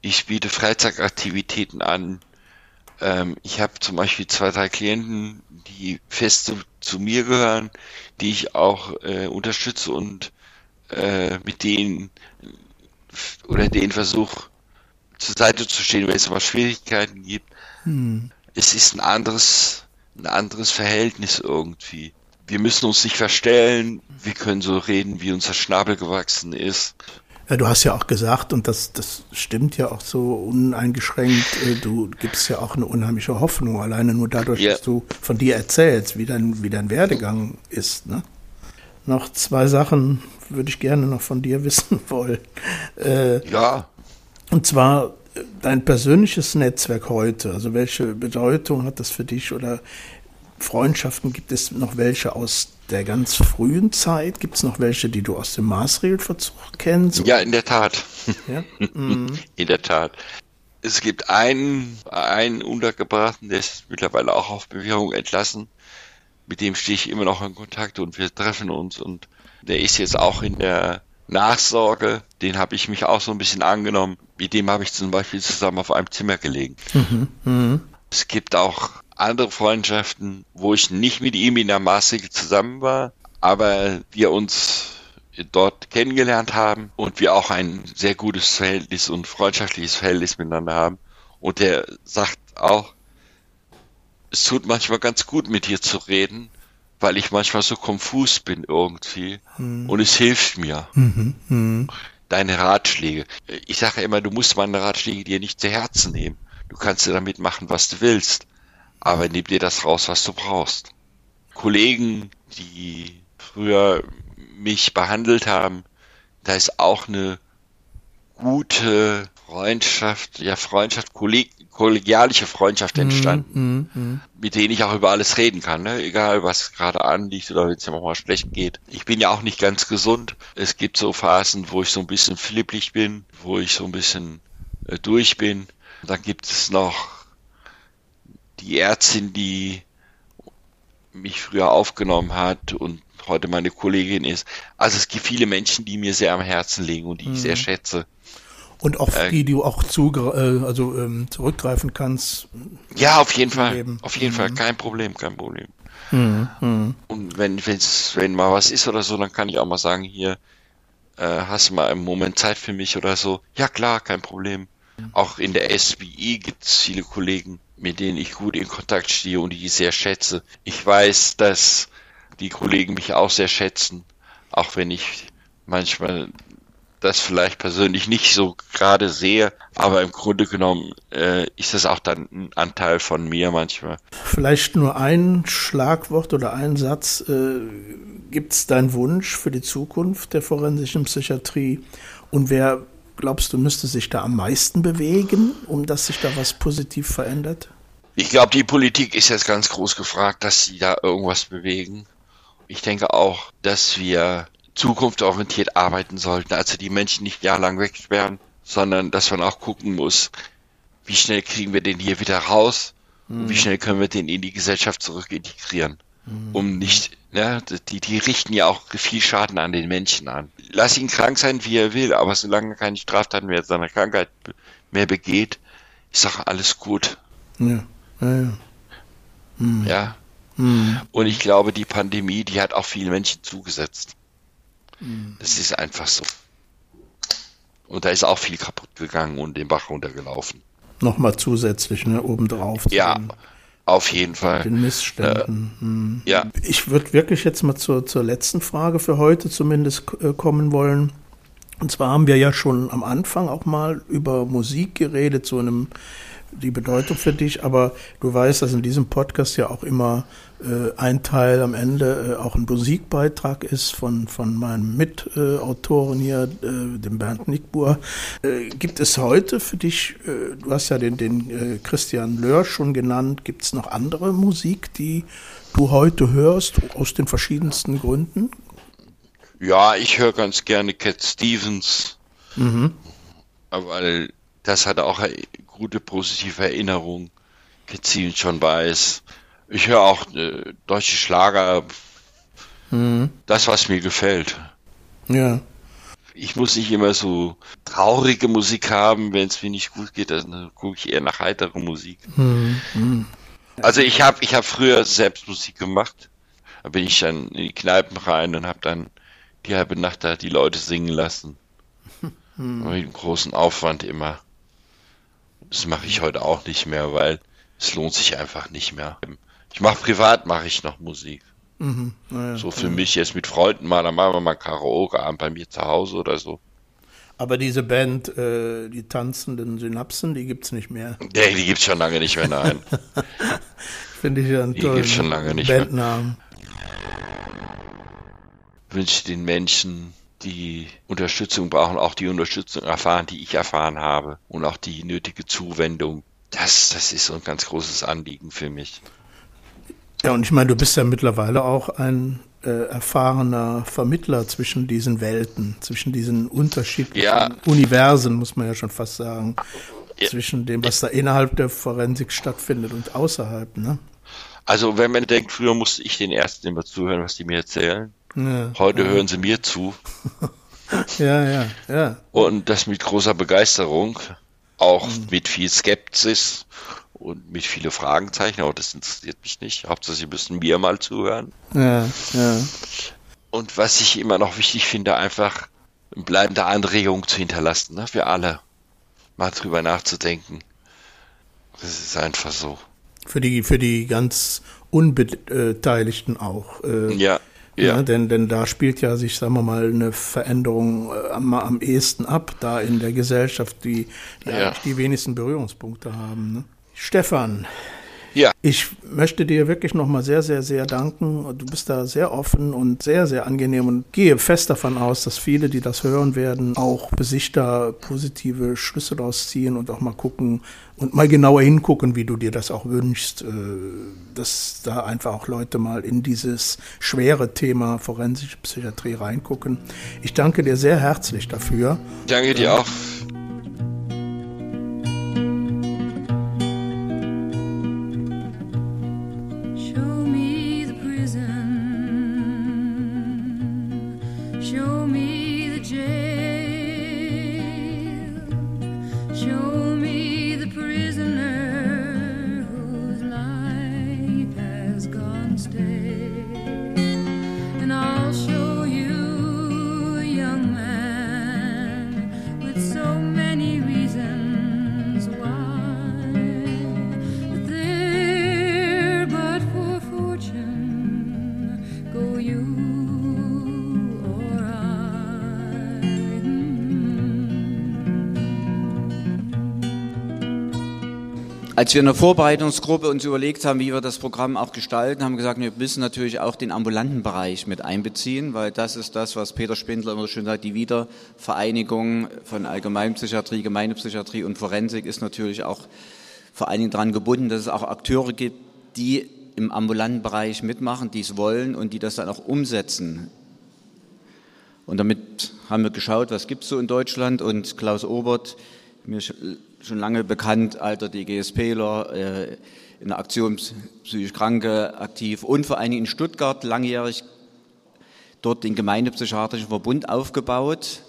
Speaker 3: Ich biete Freizeitaktivitäten an. Ähm, ich habe zum Beispiel zwei, drei Klienten, die fest zu, zu mir gehören, die ich auch äh, unterstütze und äh, mit denen oder den Versuch zur Seite zu stehen, wenn es mal Schwierigkeiten gibt. Hm. Es ist ein anderes, ein anderes Verhältnis irgendwie. Wir müssen uns nicht verstellen, wir können so reden, wie unser Schnabel gewachsen ist.
Speaker 1: Ja, du hast ja auch gesagt, und das, das stimmt ja auch so uneingeschränkt, äh, du gibst ja auch eine unheimliche Hoffnung, alleine nur dadurch, ja. dass du von dir erzählst, wie dein, wie dein Werdegang ist. Ne? Noch zwei Sachen würde ich gerne noch von dir wissen wollen.
Speaker 3: Äh, ja.
Speaker 1: Und zwar dein persönliches Netzwerk heute. Also welche Bedeutung hat das für dich oder Freundschaften, gibt es noch welche aus der ganz frühen Zeit? Gibt es noch welche, die du aus dem Maßregelverzug kennst?
Speaker 3: Ja, in der Tat.
Speaker 1: Ja? Mhm.
Speaker 3: In der Tat. Es gibt einen, einen Untergebrachten, der ist mittlerweile auch auf Bewährung entlassen. Mit dem stehe ich immer noch in Kontakt und wir treffen uns und der ist jetzt auch in der Nachsorge. Den habe ich mich auch so ein bisschen angenommen. Mit dem habe ich zum Beispiel zusammen auf einem Zimmer gelegen.
Speaker 1: Mhm. Mhm.
Speaker 3: Es gibt auch andere Freundschaften, wo ich nicht mit ihm in der Maßregel zusammen war, aber wir uns dort kennengelernt haben und wir auch ein sehr gutes Verhältnis und freundschaftliches Verhältnis miteinander haben. Und der sagt auch, es tut manchmal ganz gut mit dir zu reden, weil ich manchmal so konfus bin irgendwie
Speaker 1: Hm.
Speaker 3: und es hilft mir.
Speaker 1: Mhm. Mhm.
Speaker 3: Deine Ratschläge. Ich sage immer, du musst meine Ratschläge dir nicht zu Herzen nehmen. Du kannst dir damit machen, was du willst. Aber nimm dir das raus, was du brauchst. Kollegen, die früher mich behandelt haben, da ist auch eine gute Freundschaft, ja Freundschaft, kolleg kollegialische Freundschaft entstanden,
Speaker 1: Mhm. Mhm.
Speaker 3: mit denen ich auch über alles reden kann, ne? egal was gerade anliegt oder wenn es mir mal schlecht geht. Ich bin ja auch nicht ganz gesund. Es gibt so Phasen, wo ich so ein bisschen flipplig bin, wo ich so ein bisschen äh, durch bin. Dann gibt es noch die Ärztin, die mich früher aufgenommen hat und heute meine Kollegin ist. Also es gibt viele Menschen, die mir sehr am Herzen liegen und die ich sehr schätze.
Speaker 1: Und auf
Speaker 3: Äh,
Speaker 1: die du auch zugre äh, also, ähm, zurückgreifen kannst.
Speaker 3: Ja, auf jeden Fall.
Speaker 1: Leben.
Speaker 3: Auf jeden Fall, kein Problem, kein Problem.
Speaker 1: Mhm. Mhm.
Speaker 3: Und wenn, wenn's, wenn mal was ist oder so, dann kann ich auch mal sagen, hier, äh, hast du mal einen Moment Zeit für mich oder so? Ja klar, kein Problem. Auch in der SBI gibt es viele Kollegen, mit denen ich gut in Kontakt stehe und die ich sehr schätze. Ich weiß, dass die Kollegen mich auch sehr schätzen, auch wenn ich manchmal das vielleicht persönlich nicht so gerade sehe, aber im Grunde genommen äh, ist das auch dann ein Anteil von mir manchmal.
Speaker 1: Vielleicht nur ein Schlagwort oder ein Satz. Äh, Gibt es deinen Wunsch für die Zukunft der forensischen Psychiatrie? Und wer, glaubst du, müsste sich da am meisten bewegen, um dass sich da was positiv verändert?
Speaker 3: Ich glaube, die Politik ist jetzt ganz groß gefragt, dass sie da irgendwas bewegen. Ich denke auch, dass wir zukunftsorientiert arbeiten sollten, also die Menschen nicht jahrelang wegsperren, sondern dass man auch gucken muss, wie schnell kriegen wir den hier wieder raus und wie schnell können wir den in die Gesellschaft zurück integrieren. Um nicht, ne, die, die richten ja auch viel Schaden an den Menschen an. Lass ihn krank sein, wie er will, aber solange er keine Straftaten mehr seiner Krankheit mehr begeht, ist doch alles gut.
Speaker 1: Ja, ja, ja.
Speaker 3: Ja.
Speaker 1: Hm.
Speaker 3: Und ich glaube, die Pandemie, die hat auch vielen Menschen zugesetzt. Das ist einfach so. Und da ist auch viel kaputt gegangen und den Bach runtergelaufen.
Speaker 1: Nochmal zusätzlich, ne, obendrauf. zu
Speaker 3: Ja, auf jeden Fall.
Speaker 1: den Missständen. Hm.
Speaker 3: Ja,
Speaker 1: Ich würde wirklich jetzt mal zur, zur letzten Frage für heute zumindest äh, kommen wollen. Und zwar haben wir ja schon am Anfang auch mal über Musik geredet, so einem die Bedeutung für dich, aber du weißt, dass in diesem Podcast ja auch immer äh, ein Teil am Ende äh, auch ein Musikbeitrag ist von, von meinem Mitautoren hier, äh, dem Bernd Nickbuhr. Äh, gibt es heute für dich, äh, du hast ja den, den Christian Löhr schon genannt, gibt es noch andere Musik, die du heute hörst, aus den verschiedensten Gründen?
Speaker 3: ja, ich höre ganz gerne Cat Stevens,
Speaker 1: Mhm.
Speaker 3: weil das hat auch gute positive Erinnerung. Stevens schon weiß. Ich höre auch äh, deutsche Schlager,
Speaker 1: Mhm.
Speaker 3: das was mir gefällt.
Speaker 1: Ja.
Speaker 3: ich muss nicht immer so traurige Musik haben, wenn es mir nicht gut geht, dann gucke ich eher nach heitere Musik.
Speaker 1: Mhm. Mhm.
Speaker 3: Also ich habe ich hab früher selbst Musik gemacht. Da bin ich dann in die Kneipen rein und habe dann die halbe Nacht da die Leute singen lassen. Mit einem großen Aufwand immer. Das mache ich heute auch nicht mehr, weil es lohnt sich einfach nicht mehr. Ich mache privat, mache ich noch Musik.
Speaker 1: Mhm. Ja,
Speaker 3: So für mich jetzt mit Freunden mal, dann machen wir mal Karaoke-Abend bei mir zu Hause oder so.
Speaker 1: Aber diese Band, äh, die tanzenden Synapsen, die gibt's nicht mehr.
Speaker 3: Nee, die gibt's schon lange nicht mehr, nein.
Speaker 1: Finde ich ja einen
Speaker 3: Die
Speaker 1: tollen
Speaker 3: gibt's schon lange nicht mehr.
Speaker 1: Bandnamen.
Speaker 3: wünsche den Menschen, die Unterstützung brauchen, auch die Unterstützung erfahren, die ich erfahren habe und auch die nötige Zuwendung. Das, das ist so ein ganz großes Anliegen für mich.
Speaker 1: Ja, und ich meine, du bist ja mittlerweile auch ein äh, erfahrener Vermittler zwischen diesen Welten, zwischen diesen unterschiedlichen ja. Universen, muss man ja schon fast sagen, ja. zwischen dem, was da innerhalb der Forensik stattfindet und außerhalb. Ne?
Speaker 3: Also wenn man denkt, früher musste ich den Ersten immer zuhören, was die mir erzählen. Ja, Heute hören sie mir zu.
Speaker 1: ja, ja, ja.
Speaker 3: Und das mit großer Begeisterung, auch mhm. mit viel Skepsis und mit viele Fragenzeichen, aber das interessiert mich nicht. Hauptsache, Sie müssen mir mal zuhören.
Speaker 1: Ja, ja.
Speaker 3: Und was ich immer noch wichtig finde, einfach eine bleibende Anregung zu hinterlassen, ne, für alle. Mal drüber nachzudenken. Das ist einfach so.
Speaker 1: Für die, für die ganz Unbeteiligten auch.
Speaker 3: Äh, ja.
Speaker 1: Ja. ja. denn, denn da spielt ja sich, sagen wir mal, eine Veränderung äh, am, am ehesten ab, da in der Gesellschaft, die, die ja. die wenigsten Berührungspunkte haben. Ne? Stefan,
Speaker 3: ja.
Speaker 1: Ich möchte dir wirklich nochmal sehr, sehr, sehr danken. Du bist da sehr offen und sehr, sehr angenehm und gehe fest davon aus, dass viele, die das hören werden, auch für sich da positive Schlüsse daraus ziehen und auch mal gucken und mal genauer hingucken, wie du dir das auch wünschst, äh, dass da einfach auch Leute mal in dieses schwere Thema forensische Psychiatrie reingucken. Ich danke dir sehr herzlich dafür.
Speaker 3: Danke dir auch.
Speaker 4: Als wir in der Vorbereitungsgruppe uns überlegt haben, wie wir das Programm auch gestalten, haben wir gesagt, wir müssen natürlich auch den ambulanten Bereich mit einbeziehen, weil das ist das, was Peter Spindler immer schon sagt, die Wiedervereinigung von Allgemeinpsychiatrie, Gemeindepsychiatrie und Forensik ist natürlich auch vor allen Dingen daran gebunden, dass es auch Akteure gibt, die im ambulanten Bereich mitmachen, die es wollen und die das dann auch umsetzen. Und damit haben wir geschaut, was gibt es so in Deutschland und Klaus Obert, mir schon lange bekannt, alter DGSPler, äh, in der Aktion psychisch Kranke aktiv und vor allen Dingen in Stuttgart langjährig dort den Gemeindepsychiatrischen Verbund aufgebaut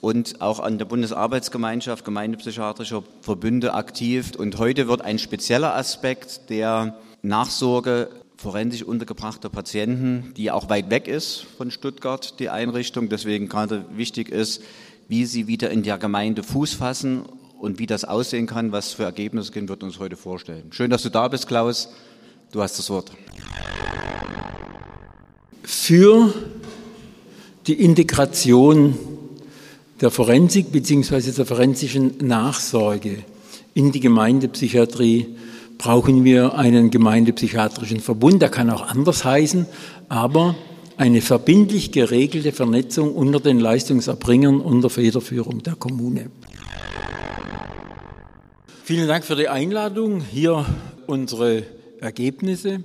Speaker 4: und auch an der Bundesarbeitsgemeinschaft Gemeindepsychiatrischer Verbünde aktiv. Und heute wird ein spezieller Aspekt der Nachsorge forensisch untergebrachter Patienten, die auch weit weg ist von Stuttgart, die Einrichtung, deswegen gerade wichtig ist, wie sie wieder in der Gemeinde Fuß fassen und wie das aussehen kann, was für Ergebnisse gehen, wird uns heute vorstellen. Schön, dass du da bist, Klaus. Du hast das Wort.
Speaker 5: Für die Integration der Forensik bzw. der forensischen Nachsorge in die Gemeindepsychiatrie brauchen wir einen gemeindepsychiatrischen Verbund. Der kann auch anders heißen, aber eine verbindlich geregelte Vernetzung unter den Leistungserbringern unter Federführung der Kommune. Vielen Dank für die Einladung, hier unsere Ergebnisse,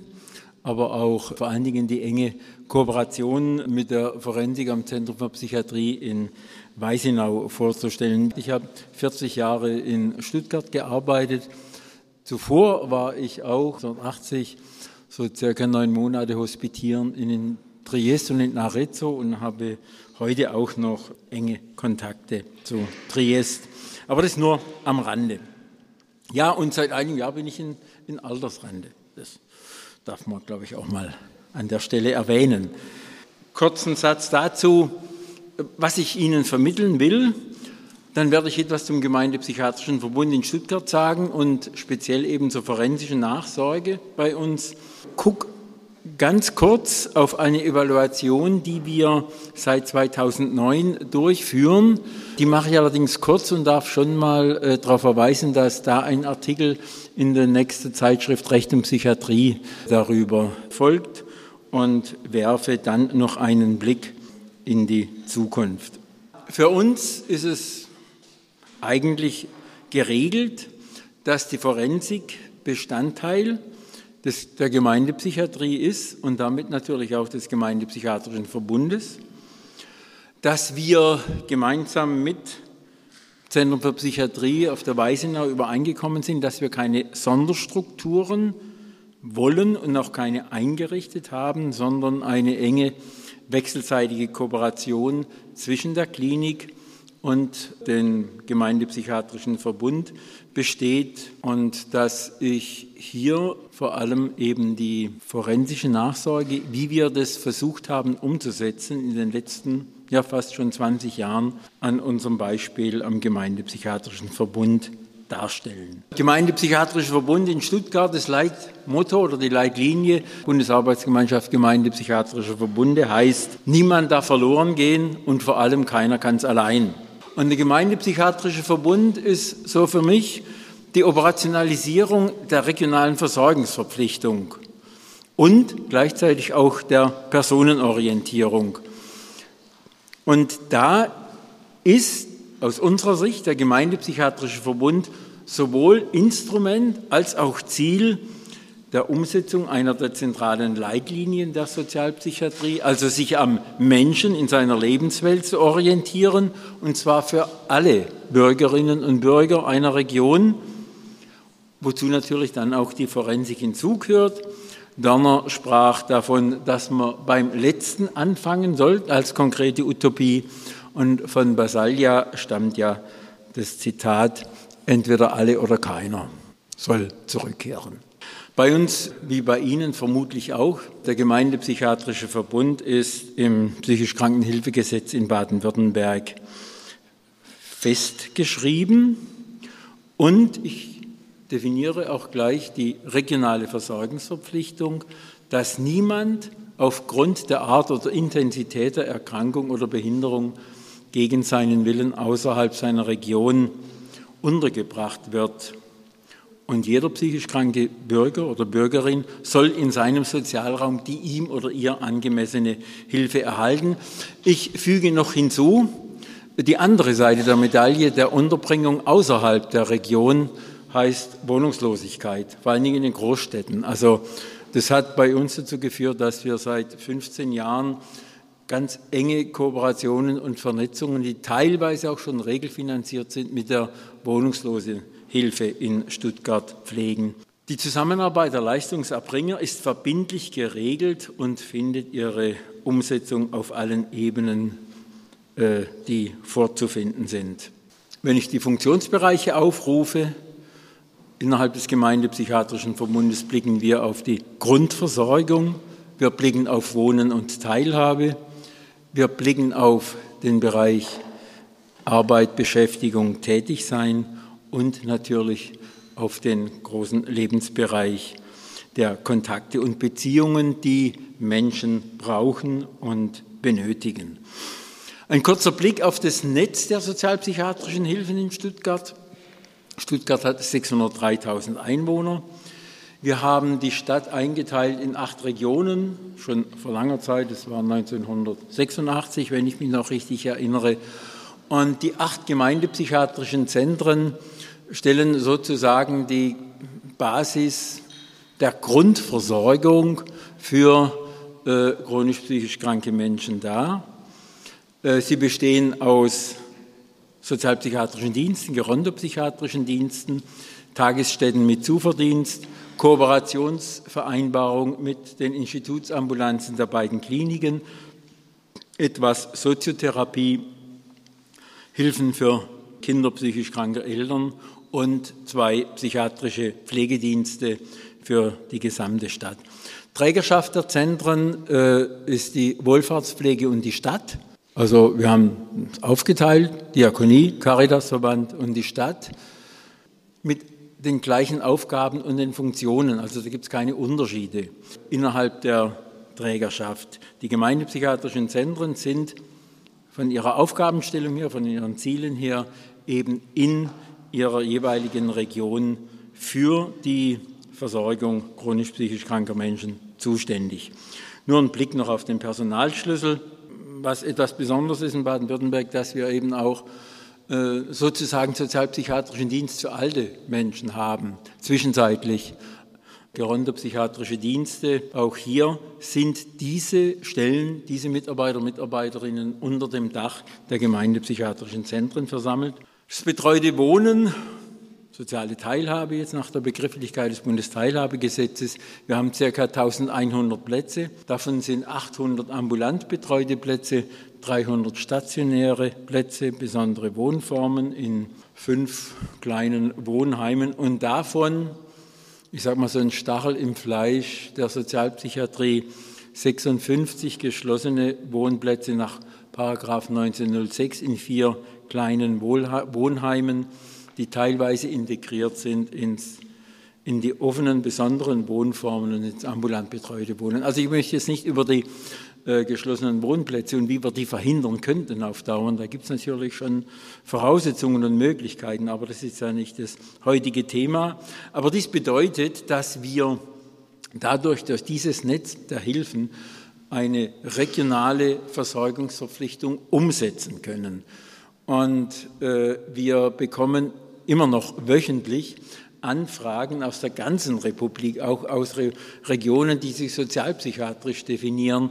Speaker 5: aber auch vor allen Dingen die enge Kooperation mit der Forensik am Zentrum für Psychiatrie in Weißenau vorzustellen. Ich habe 40 Jahre in Stuttgart gearbeitet. Zuvor war ich auch 1980 so circa neun Monate hospitieren in Triest und in Arezzo und habe heute auch noch enge Kontakte zu Triest. Aber das nur am Rande. Ja, und seit einem Jahr bin ich in, in Altersrente. Das darf man, glaube ich, auch mal an der Stelle erwähnen. Kurzen Satz dazu, was ich Ihnen vermitteln will. Dann werde ich etwas zum Gemeindepsychiatrischen Verbund in Stuttgart sagen und speziell eben zur forensischen Nachsorge bei uns. Guck ganz kurz auf eine Evaluation, die wir seit 2009 durchführen. Die mache ich allerdings kurz und darf schon mal äh, darauf verweisen, dass da ein Artikel in der nächsten Zeitschrift Recht und Psychiatrie darüber folgt und werfe dann noch einen Blick in die Zukunft. Für uns ist es eigentlich geregelt, dass die Forensik Bestandteil des, der Gemeindepsychiatrie ist und damit natürlich auch des Gemeindepsychiatrischen Verbundes, dass wir gemeinsam mit Zentrum für Psychiatrie auf der Weisenau übereingekommen sind, dass wir keine Sonderstrukturen wollen und auch keine eingerichtet haben, sondern eine enge wechselseitige Kooperation zwischen der Klinik und dem Gemeindepsychiatrischen Verbund besteht und dass ich hier vor allem eben die forensische Nachsorge, wie wir das versucht haben umzusetzen in den letzten ja fast schon 20 Jahren an unserem Beispiel am Gemeindepsychiatrischen Verbund darstellen. Gemeindepsychiatrischer Verbund in Stuttgart, das Leitmotto oder die Leitlinie Bundesarbeitsgemeinschaft Gemeindepsychiatrischer Verbunde heißt, niemand darf verloren gehen und vor allem keiner kann es allein. Und der Gemeindepsychiatrische Verbund ist so für mich die Operationalisierung der regionalen Versorgungsverpflichtung und gleichzeitig auch der Personenorientierung. Und da ist aus unserer Sicht der Gemeindepsychiatrische Verbund sowohl Instrument als auch Ziel der Umsetzung einer der zentralen Leitlinien der Sozialpsychiatrie, also sich am Menschen in seiner Lebenswelt zu orientieren, und zwar für alle Bürgerinnen und Bürger einer Region, wozu natürlich dann auch die Forensik hinzugehört. Werner sprach davon, dass man beim letzten anfangen soll als konkrete Utopie. Und von Basalia stammt ja das Zitat, entweder alle oder keiner soll zurückkehren. Bei uns, wie bei Ihnen vermutlich auch, der Gemeindepsychiatrische Verbund ist im psychisch Krankenhilfegesetz in Baden-Württemberg festgeschrieben und ich definiere auch gleich die regionale Versorgungsverpflichtung, dass niemand aufgrund der Art oder Intensität der Erkrankung oder Behinderung gegen seinen Willen außerhalb seiner Region untergebracht wird. Und jeder psychisch kranke Bürger oder Bürgerin soll in seinem Sozialraum die ihm oder ihr angemessene Hilfe erhalten. Ich füge noch hinzu, die andere Seite der Medaille der Unterbringung außerhalb der Region heißt Wohnungslosigkeit, vor allen Dingen in den Großstädten. Also das hat bei uns dazu geführt, dass wir seit 15 Jahren ganz enge Kooperationen und Vernetzungen, die teilweise auch schon regelfinanziert sind, mit der Wohnungslosenhilfe in Stuttgart pflegen. Die Zusammenarbeit der Leistungserbringer ist verbindlich geregelt und findet ihre Umsetzung auf allen Ebenen, äh, die vorzufinden sind. Wenn ich die Funktionsbereiche aufrufe, Innerhalb des Gemeindepsychiatrischen Verbundes blicken wir auf die Grundversorgung, wir blicken auf Wohnen und Teilhabe, wir blicken auf den Bereich Arbeit, Beschäftigung, Tätigsein und natürlich auf den großen Lebensbereich der Kontakte und Beziehungen, die Menschen brauchen und benötigen. Ein kurzer Blick auf das Netz der sozialpsychiatrischen Hilfen in Stuttgart. Stuttgart hat 603.000 Einwohner. Wir haben die Stadt eingeteilt in acht Regionen, schon vor langer Zeit, das war 1986, wenn ich mich noch richtig erinnere. Und die acht gemeindepsychiatrischen Zentren stellen sozusagen die Basis der Grundversorgung für äh, chronisch psychisch kranke Menschen dar. Äh, sie bestehen aus sozialpsychiatrischen Diensten, gerontopsychiatrischen Diensten, Tagesstätten mit Zuverdienst, Kooperationsvereinbarung mit den Institutsambulanzen der beiden Kliniken, etwas Soziotherapie, Hilfen für Kinder psychisch kranker Eltern und zwei psychiatrische Pflegedienste für die gesamte Stadt. Trägerschaft der Zentren äh, ist die Wohlfahrtspflege und die Stadt. Also wir haben aufgeteilt, Diakonie, Caritasverband und die Stadt mit den gleichen Aufgaben und den Funktionen. Also da gibt es keine Unterschiede innerhalb der Trägerschaft. Die gemeindepsychiatrischen Zentren sind von ihrer Aufgabenstellung her, von ihren Zielen her eben in ihrer jeweiligen Region für die Versorgung chronisch psychisch kranker Menschen zuständig. Nur ein Blick noch auf den Personalschlüssel was etwas Besonderes ist in Baden-Württemberg, dass wir eben auch äh, sozusagen sozialpsychiatrischen Dienst für alte Menschen haben, zwischenzeitlich. gerontopsychiatrische Dienste. Auch hier sind diese Stellen, diese Mitarbeiter, Mitarbeiterinnen unter dem Dach der gemeindepsychiatrischen Zentren versammelt. Das betreute Wohnen, soziale Teilhabe jetzt nach der Begrifflichkeit des Bundesteilhabegesetzes. Wir haben ca. 1100 Plätze. Davon sind 800 ambulant betreute Plätze, 300 stationäre Plätze, besondere Wohnformen in fünf kleinen Wohnheimen und davon, ich sage mal so ein Stachel im Fleisch der Sozialpsychiatrie, 56 geschlossene Wohnplätze nach Paragraph 1906 in vier kleinen Wohnheimen, die teilweise integriert sind ins, in die offenen, besonderen Wohnformen und ins ambulant betreute Wohnen. Also ich möchte jetzt nicht über die äh, geschlossenen Wohnplätze und wie wir die verhindern könnten auf Dauer. Da gibt es natürlich schon Voraussetzungen und Möglichkeiten, aber das ist ja nicht das heutige Thema. Aber dies bedeutet, dass wir dadurch, durch dieses Netz der Hilfen, eine regionale Versorgungsverpflichtung umsetzen können. Und äh, wir bekommen immer noch wöchentlich Anfragen aus der ganzen Republik, auch aus Re Regionen, die sich sozialpsychiatrisch definieren,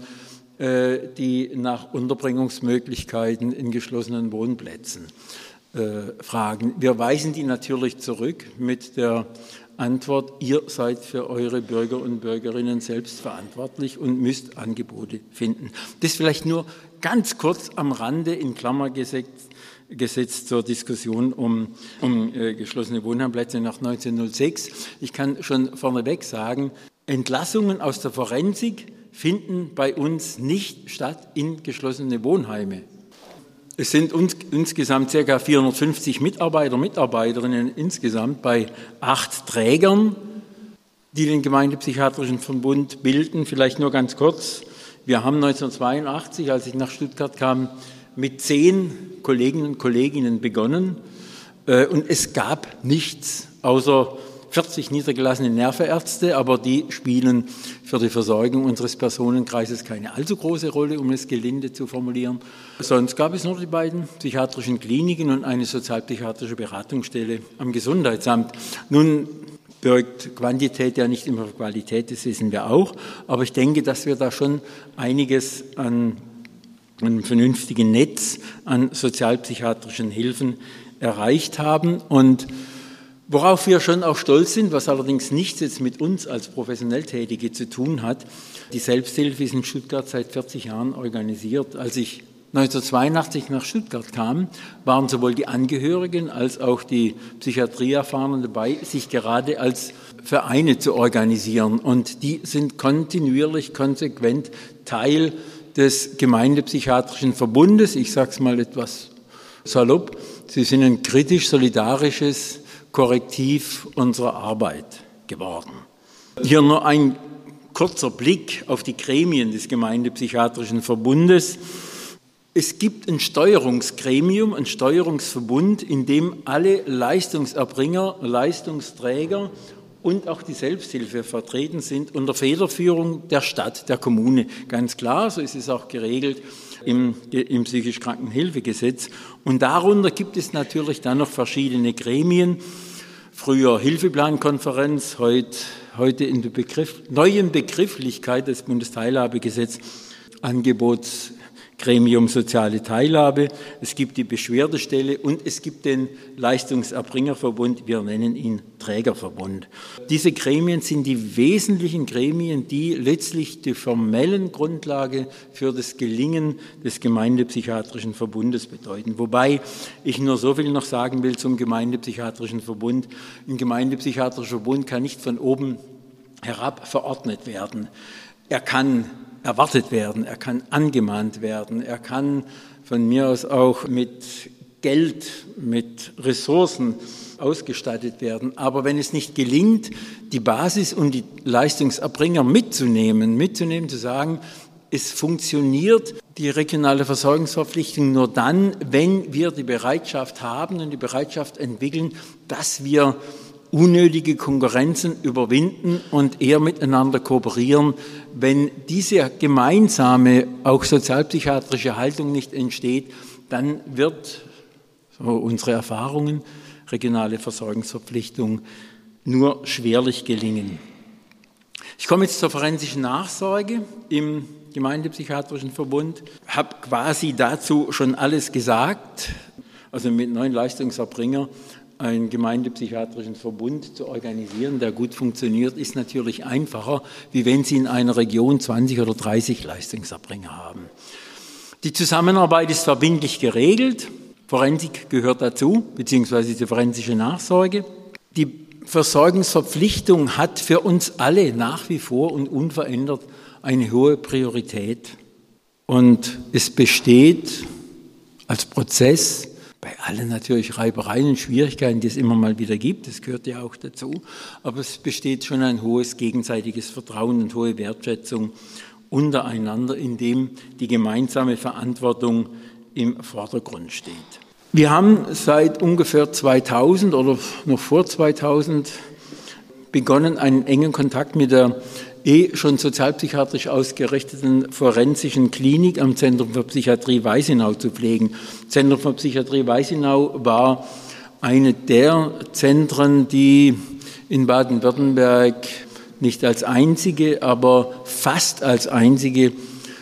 Speaker 5: äh, die nach Unterbringungsmöglichkeiten in geschlossenen Wohnplätzen äh, fragen. Wir weisen die natürlich zurück mit der Antwort, ihr seid für eure Bürger und Bürgerinnen selbst verantwortlich und müsst Angebote finden. Das vielleicht nur ganz kurz am Rande in Klammer gesetzt, gesetzt zur Diskussion um, um äh, geschlossene Wohnheimplätze nach 1906. Ich kann schon vorneweg sagen, Entlassungen aus der Forensik finden bei uns nicht statt in geschlossene Wohnheime. Es sind uns, insgesamt ca. 450 Mitarbeiter, Mitarbeiterinnen insgesamt bei acht Trägern, die den Gemeindepsychiatrischen Verbund bilden. Vielleicht nur ganz kurz. Wir haben 1982, als ich nach Stuttgart kam, mit zehn Kolleginnen und Kolleginnen begonnen äh, und es gab nichts außer 40 niedergelassene Nervenärzte, aber die spielen für die Versorgung unseres Personenkreises keine allzu große Rolle, um es gelinde zu formulieren. Sonst gab es nur die beiden psychiatrischen Kliniken und eine sozialpsychiatrische Beratungsstelle am Gesundheitsamt. Nun birgt Quantität ja nicht immer Qualität, das wissen wir auch, aber ich denke, dass wir da schon einiges an einem vernünftigen Netz an sozialpsychiatrischen Hilfen erreicht haben und Worauf wir schon auch stolz sind, was allerdings nichts jetzt mit uns als professionell Tätige zu tun hat, die Selbsthilfe ist in Stuttgart seit 40 Jahren organisiert. Als ich 1982 nach Stuttgart kam, waren sowohl die Angehörigen als auch die Psychiatrieerfahrenen dabei, sich gerade als Vereine zu organisieren. Und die sind kontinuierlich, konsequent Teil des Gemeindepsychiatrischen Verbundes. Ich sage es mal etwas salopp. Sie sind ein kritisch-solidarisches Korrektiv unserer Arbeit geworden. Hier nur ein kurzer Blick auf die Gremien des Gemeindepsychiatrischen Verbundes. Es gibt ein Steuerungsgremium, ein Steuerungsverbund, in dem alle Leistungserbringer, Leistungsträger und auch die Selbsthilfe vertreten sind unter Federführung der Stadt, der Kommune. Ganz klar, so ist es auch geregelt im, im psychisch Krankenhilfegesetz. Und darunter gibt es natürlich dann noch verschiedene Gremien, früher Hilfeplankonferenz, heute, heute in der Begriff, neuen Begrifflichkeit des Bundesteilhabegesetzes Angebots Gremium Soziale Teilhabe, es gibt die Beschwerdestelle und es gibt den Leistungserbringerverbund, wir nennen ihn Trägerverbund. Diese Gremien sind die wesentlichen Gremien, die letztlich die formellen Grundlage für das Gelingen des Gemeindepsychiatrischen Verbundes bedeuten. Wobei ich nur so viel noch sagen will zum Gemeindepsychiatrischen Verbund. Ein Gemeindepsychiatrischer Verbund kann nicht von oben herab verordnet werden. Er kann erwartet werden, er kann angemahnt werden, er kann von mir aus auch mit Geld, mit Ressourcen ausgestattet werden. Aber wenn es nicht gelingt, die Basis und die Leistungserbringer mitzunehmen, mitzunehmen, zu sagen, es funktioniert die regionale Versorgungsverpflichtung nur dann, wenn wir die Bereitschaft haben und die Bereitschaft entwickeln, dass wir unnötige Konkurrenzen überwinden und eher miteinander kooperieren. Wenn diese gemeinsame, auch sozialpsychiatrische Haltung nicht entsteht, dann wird, so unsere Erfahrungen, regionale Versorgungsverpflichtung nur schwerlich gelingen. Ich komme jetzt zur forensischen Nachsorge im Gemeindepsychiatrischen Verbund, habe quasi dazu schon alles gesagt. Also mit neun Leistungserbringer einen gemeindepsychiatrischen Verbund zu organisieren, der gut funktioniert, ist natürlich einfacher, wie wenn Sie in einer Region 20 oder 30 Leistungserbringer haben. Die Zusammenarbeit ist verbindlich geregelt. Forensik gehört dazu, beziehungsweise die forensische Nachsorge. Die Versorgungsverpflichtung hat für uns alle nach wie vor und unverändert eine hohe Priorität. Und es besteht als Prozess bei allen natürlich Reibereien und Schwierigkeiten, die es immer mal wieder gibt, das gehört ja auch dazu, aber es besteht schon ein hohes gegenseitiges Vertrauen und hohe Wertschätzung untereinander, in dem die gemeinsame Verantwortung im Vordergrund steht. Wir haben seit ungefähr 2000 oder noch vor 2000 begonnen, einen engen Kontakt mit der eh schon sozialpsychiatrisch ausgerichteten forensischen Klinik am Zentrum für Psychiatrie Weißenau zu pflegen. Zentrum für Psychiatrie Weißenau war eine der Zentren, die in Baden-Württemberg nicht als einzige, aber fast als einzige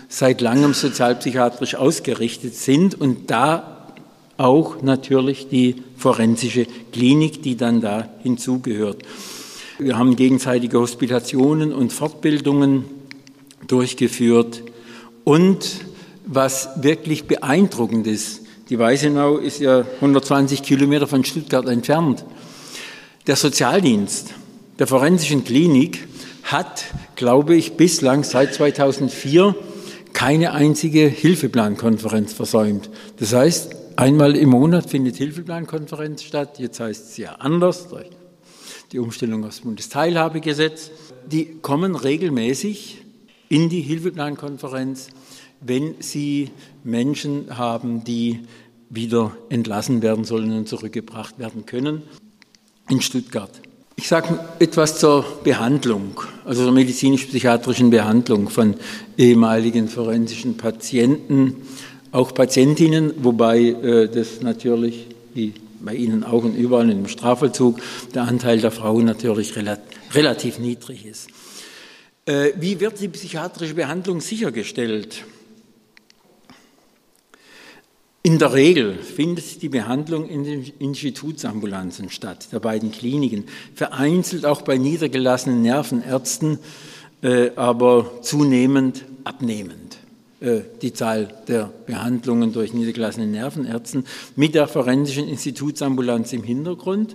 Speaker 5: seit langem sozialpsychiatrisch ausgerichtet sind und da auch natürlich die forensische Klinik, die dann da hinzugehört. Wir haben gegenseitige Hospitationen und Fortbildungen durchgeführt und was wirklich beeindruckend ist, die Weißenau ist ja 120 Kilometer von Stuttgart entfernt. Der Sozialdienst der forensischen Klinik hat, glaube ich, bislang seit 2004 keine einzige Hilfeplankonferenz versäumt. Das heißt, Einmal im Monat findet Hilfeplankonferenz statt. Jetzt heißt es ja anders die Umstellung aufs Bundesteilhabegesetz. Die kommen regelmäßig in die Hilfeplankonferenz, wenn sie Menschen haben, die wieder entlassen werden sollen und zurückgebracht werden können in Stuttgart. Ich sage etwas zur Behandlung, also der medizinisch-psychiatrischen Behandlung von ehemaligen forensischen Patienten auch Patientinnen, wobei äh, das natürlich, wie bei Ihnen auch und überall im Strafvollzug, der Anteil der Frauen natürlich relativ niedrig ist. Äh, wie wird die psychiatrische Behandlung sichergestellt? In der Regel findet die Behandlung in den Institutsambulanzen statt, der beiden Kliniken, vereinzelt auch bei niedergelassenen Nervenärzten, äh, aber zunehmend abnehmend. Äh, die Zahl der Behandlungen durch niedergelassene Nervenärzten mit der forensischen Institutsambulanz im Hintergrund.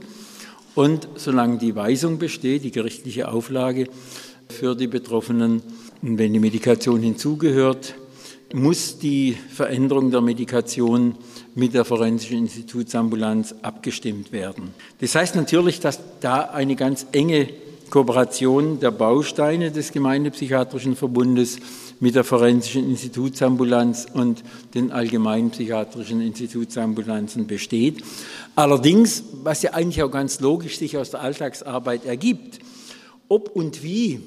Speaker 5: Und solange die Weisung besteht, die gerichtliche Auflage für die Betroffenen, wenn die Medikation hinzugehört, muss die Veränderung der Medikation mit der forensischen Institutsambulanz abgestimmt werden. Das heißt natürlich, dass da eine ganz enge Kooperation der Bausteine des Gemeindepsychiatrischen Verbundes mit der forensischen Institutsambulanz und den allgemeinen psychiatrischen Institutsambulanzen besteht. Allerdings, was ja eigentlich auch ganz logisch sich aus der Alltagsarbeit ergibt, ob und wie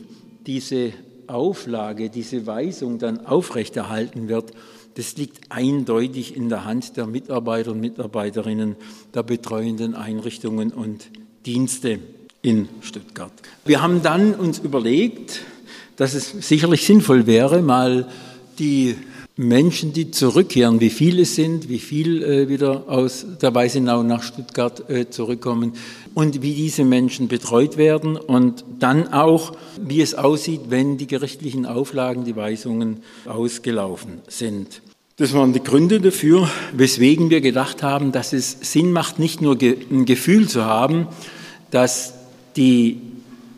Speaker 5: diese Auflage, diese Weisung dann aufrechterhalten wird, das liegt eindeutig in der Hand der Mitarbeiter und Mitarbeiterinnen der betreuenden Einrichtungen und Dienste in Stuttgart. Wir haben dann uns überlegt, dass es sicherlich sinnvoll wäre, mal die Menschen, die zurückkehren, wie viele es sind, wie viel äh, wieder aus der Weißenau nach Stuttgart äh, zurückkommen und wie diese Menschen betreut werden und dann auch, wie es aussieht, wenn die gerichtlichen Auflagen, die Weisungen ausgelaufen sind. Das waren die Gründe dafür, weswegen wir gedacht haben, dass es Sinn macht, nicht nur ein Gefühl zu haben, dass die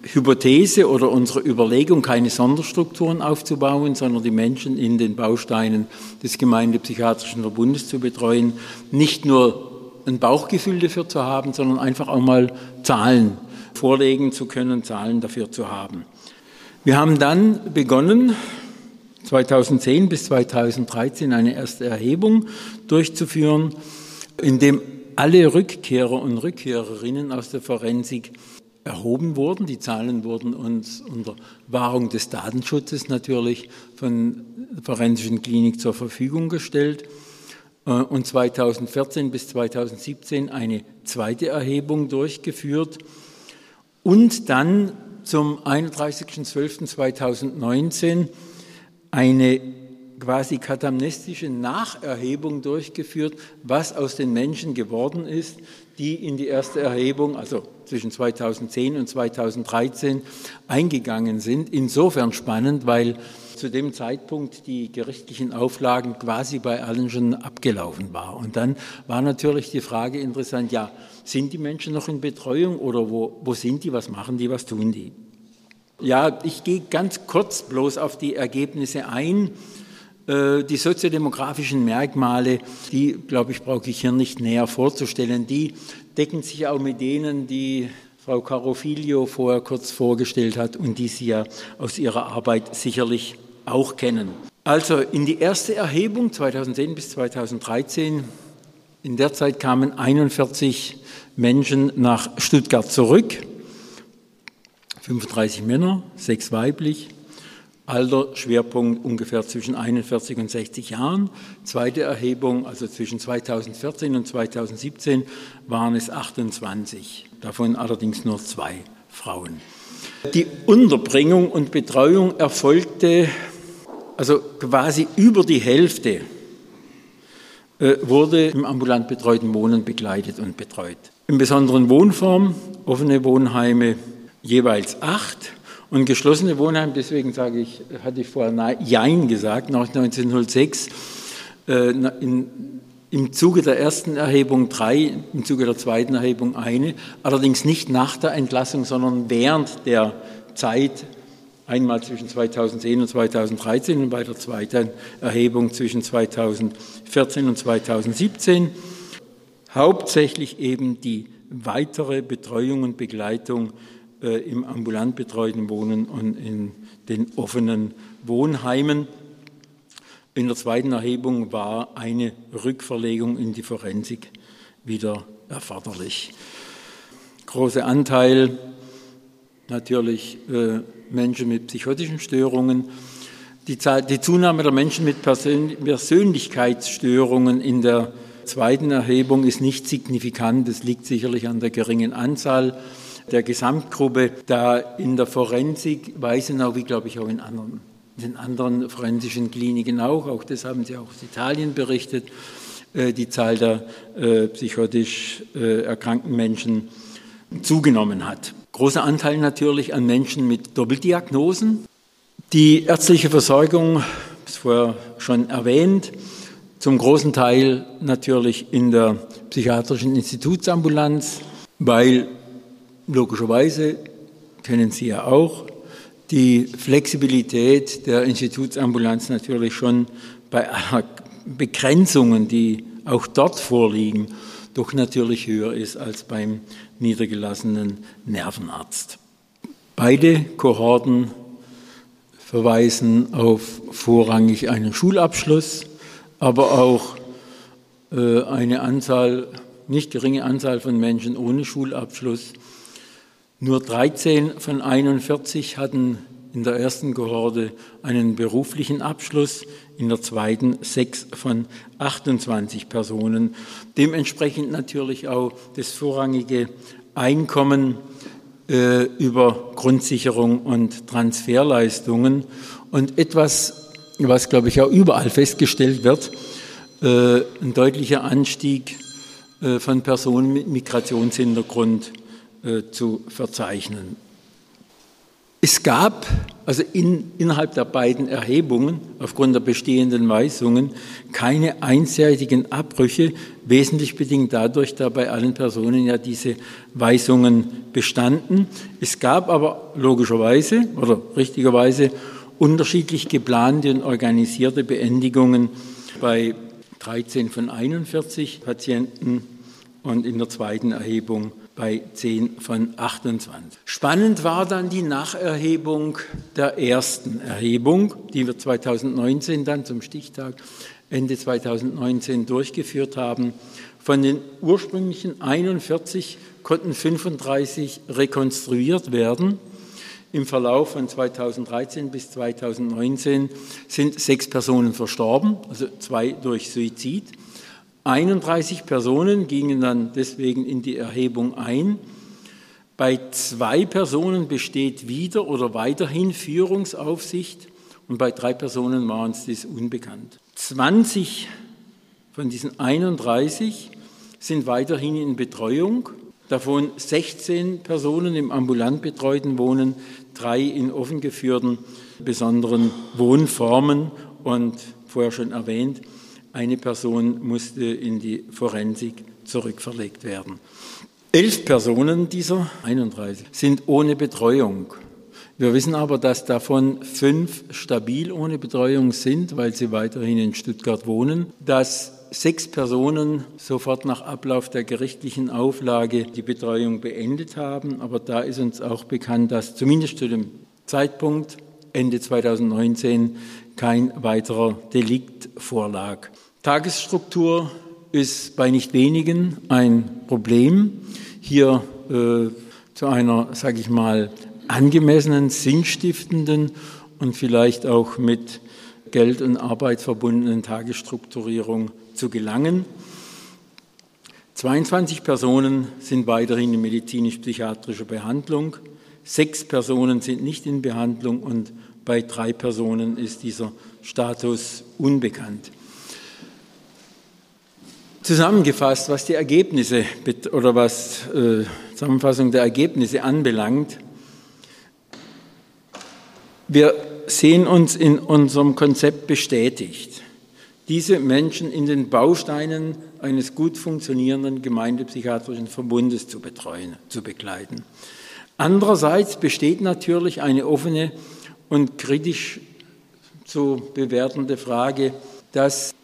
Speaker 5: Hypothese oder unsere Überlegung, keine Sonderstrukturen aufzubauen, sondern die Menschen in den Bausteinen des Gemeindepsychiatrischen Verbundes zu betreuen, nicht nur ein Bauchgefühl dafür zu haben, sondern einfach auch mal Zahlen vorlegen zu können, Zahlen dafür zu haben. Wir haben dann begonnen, 2010 bis 2013 eine erste Erhebung durchzuführen, in dem alle Rückkehrer und Rückkehrerinnen aus der Forensik erhoben wurden. Die Zahlen wurden uns unter Wahrung des Datenschutzes natürlich von der Forensischen Klinik zur Verfügung gestellt. Äh, und 2014 bis 2017 eine zweite Erhebung durchgeführt und dann zum 31.12.2019 eine quasi katamnestische Nacherhebung durchgeführt, was aus den Menschen geworden ist, die in die erste Erhebung, also zwischen 2010 und 2013, eingegangen sind. Insofern spannend, weil zu dem Zeitpunkt die gerichtlichen Auflagen quasi bei allen schon abgelaufen waren. Und dann war natürlich die Frage interessant, ja, sind die Menschen noch in Betreuung oder wo, wo sind die, was machen die, was tun die? Ja, ich gehe ganz kurz bloß auf die Ergebnisse ein. Äh, die soziodemografischen Merkmale, die, glaube ich, brauche ich hier nicht näher vorzustellen, die decken sich auch mit denen, die Frau Carofilio vorher kurz vorgestellt hat und die Sie ja aus Ihrer Arbeit sicherlich auch kennen. Also in die erste Erhebung 2010 bis 2013, in der Zeit kamen 41 Menschen nach Stuttgart zurück, 35 Männer, sechs weiblich, Alter, Schwerpunkt ungefähr zwischen 41 und 60 Jahren. Zweite Erhebung, also zwischen 2014 und 2017, waren es 28, davon allerdings nur zwei Frauen. Die Unterbringung und Betreuung erfolgte, also quasi über die Hälfte äh, wurde im ambulant betreuten Wohnen begleitet und betreut. In besonderen Wohnform, offene Wohnheime jeweils acht und geschlossene Wohnheime, deswegen sage ich, hatte ich vorher Jein gesagt, nach 1906, äh, in, im Zuge der ersten Erhebung drei, im Zuge der zweiten Erhebung eine, allerdings nicht nach der Entlassung, sondern während der Zeit, einmal zwischen 2010 und 2013 und bei der zweiten Erhebung zwischen 2014 und 2017. Hauptsächlich eben die weitere Betreuung und Begleitung im ambulant betreuten Wohnen und in den offenen Wohnheimen. In der zweiten Erhebung war eine Rückverlegung in die Forensik wieder erforderlich. Großer Anteil natürlich äh, Menschen mit psychotischen Störungen. Die, Zahl, die, Zunahme der Menschen mit Persön Persönlichkeitsstörungen in der zweiten Erhebung ist nicht signifikant. Das liegt sicherlich an der geringen Anzahl der Gesamtgruppe, da in der Forensik, Weisenau, wie glaube ich auch in anderen, in anderen forensischen Kliniken auch, auch das haben Sie auch aus Italien berichtet, äh, die Zahl der äh, psychotisch äh, erkrankten Menschen zugenommen hat. Großer Anteil natürlich an Menschen mit Doppeldiagnosen. Die ärztliche Versorgung, ist vorher schon erwähnt, zum großen Teil natürlich in der psychiatrischen Institutsambulanz, weil Logischerweise kennen Sie ja auch die Flexibilität der Institutsambulanz natürlich schon bei Begrenzungen, die auch dort vorliegen, doch natürlich höher ist als beim niedergelassenen Nervenarzt. Beide Kohorten verweisen auf vorrangig einen Schulabschluss, aber auch äh, eine Anzahl, nicht geringe Anzahl von Menschen ohne Schulabschluss, nur 13 von 41 hatten in der ersten Kohorte einen beruflichen Abschluss, in der zweiten sechs von 28 Personen. Dementsprechend natürlich auch das vorrangige Einkommen äh, über Grundsicherung und Transferleistungen und etwas, was glaube ich auch überall festgestellt wird, äh, ein deutlicher Anstieg äh, von Personen mit Migrationshintergrund zu verzeichnen. Es gab also in, innerhalb der beiden Erhebungen aufgrund der bestehenden Weisungen keine einseitigen Abbrüche, wesentlich bedingt dadurch, da bei allen Personen ja diese Weisungen bestanden. Es gab aber logischerweise oder richtigerweise unterschiedlich geplante und organisierte Beendigungen bei 13 von 41 Patienten und in der zweiten Erhebung bei 10 von 28. Spannend war dann die Nacherhebung der ersten Erhebung, die wir 2019 dann zum Stichtag Ende 2019 durchgeführt haben. Von den ursprünglichen 41 konnten 35 rekonstruiert werden. Im Verlauf von 2013 bis 2019 sind sechs Personen verstorben, also zwei durch Suizid. 31 Personen gingen dann deswegen in die Erhebung ein. Bei zwei Personen besteht wieder oder weiterhin Führungsaufsicht und bei drei Personen war uns das unbekannt. 20 von diesen 31 sind weiterhin in Betreuung, davon 16 Personen im ambulant betreuten Wohnen, drei in offen geführten besonderen Wohnformen und vorher schon erwähnt, eine Person musste in die Forensik zurückverlegt werden. Elf Personen dieser 31 sind ohne Betreuung. Wir wissen aber, dass davon fünf stabil ohne Betreuung sind, weil sie weiterhin in Stuttgart wohnen, dass sechs Personen sofort nach Ablauf der gerichtlichen Auflage die Betreuung beendet haben. Aber da ist uns auch bekannt, dass zumindest zu dem Zeitpunkt Ende 2019 kein weiterer Delikt vorlag. Tagesstruktur ist bei nicht wenigen ein Problem. Hier äh, zu einer, sage ich mal, angemessenen, sinnstiftenden und vielleicht auch mit Geld und Arbeit verbundenen Tagesstrukturierung zu gelangen. 22 Personen sind weiterhin in medizinisch-psychiatrischer Behandlung, sechs Personen sind nicht in Behandlung und bei drei Personen ist dieser Status unbekannt. Zusammengefasst, was die Ergebnisse oder was äh, Zusammenfassung der Ergebnisse anbelangt, wir sehen uns in unserem Konzept bestätigt, diese Menschen in den Bausteinen eines gut funktionierenden gemeindepsychiatrischen Verbundes zu betreuen, zu begleiten. Andererseits besteht natürlich eine offene und kritisch zu bewertende Frage, dass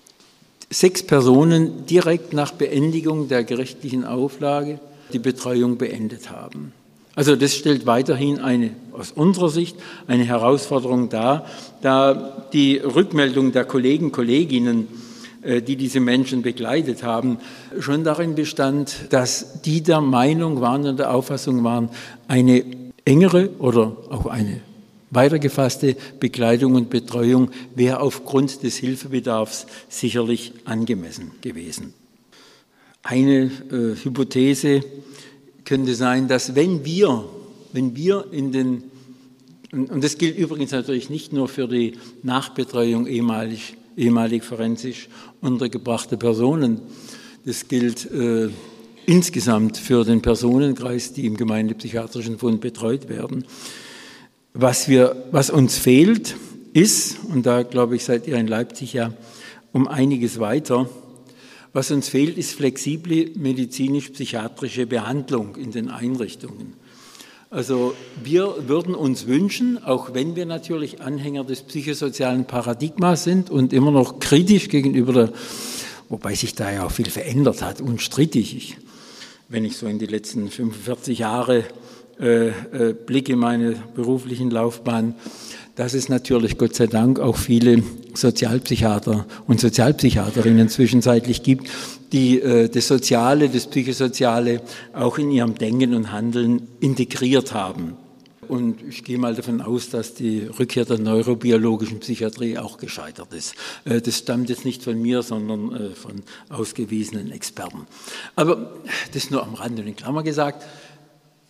Speaker 5: sechs Personen direkt nach Beendigung der gerichtlichen Auflage die Betreuung beendet haben. Also das stellt weiterhin eine, aus unserer Sicht eine Herausforderung dar, da die Rückmeldung der Kollegen, Kolleginnen, äh, die diese Menschen begleitet haben, schon darin bestand, dass die der Meinung waren und der Auffassung waren, eine engere oder auch eine Weitergefasste Begleitung und Betreuung wäre aufgrund des Hilfebedarfs sicherlich angemessen gewesen. Eine äh, Hypothese könnte sein, dass wenn wir, wenn wir in den, und das gilt übrigens natürlich nicht nur für die Nachbetreuung ehemalig, ehemalig forensisch untergebrachte Personen, das gilt äh, insgesamt für den Personenkreis, die im Gemeindepsychiatrischen Fund betreut werden. Was, wir, was uns fehlt, ist, und da glaube ich, seid ihr in Leipzig ja um einiges weiter, was uns fehlt, ist flexible medizinisch-psychiatrische Behandlung in den Einrichtungen. Also wir würden uns wünschen, auch wenn wir natürlich Anhänger des psychosozialen Paradigmas sind und immer noch kritisch gegenüber der, wobei sich da ja auch viel verändert hat, unstrittig. Ich, wenn ich so in die letzten 45 Jahre Blick in meine beruflichen Laufbahn, dass es natürlich Gott sei Dank auch viele Sozialpsychiater und Sozialpsychiaterinnen zwischenzeitlich gibt, die äh, das Soziale, das Psychosoziale auch in ihrem Denken und Handeln integriert haben. Und ich gehe mal davon aus, dass die Rückkehr der neurobiologischen Psychiatrie auch gescheitert ist. Äh, das stammt jetzt nicht von mir, sondern äh, von ausgewiesenen Experten. Aber das nur am Rande in Klammer gesagt.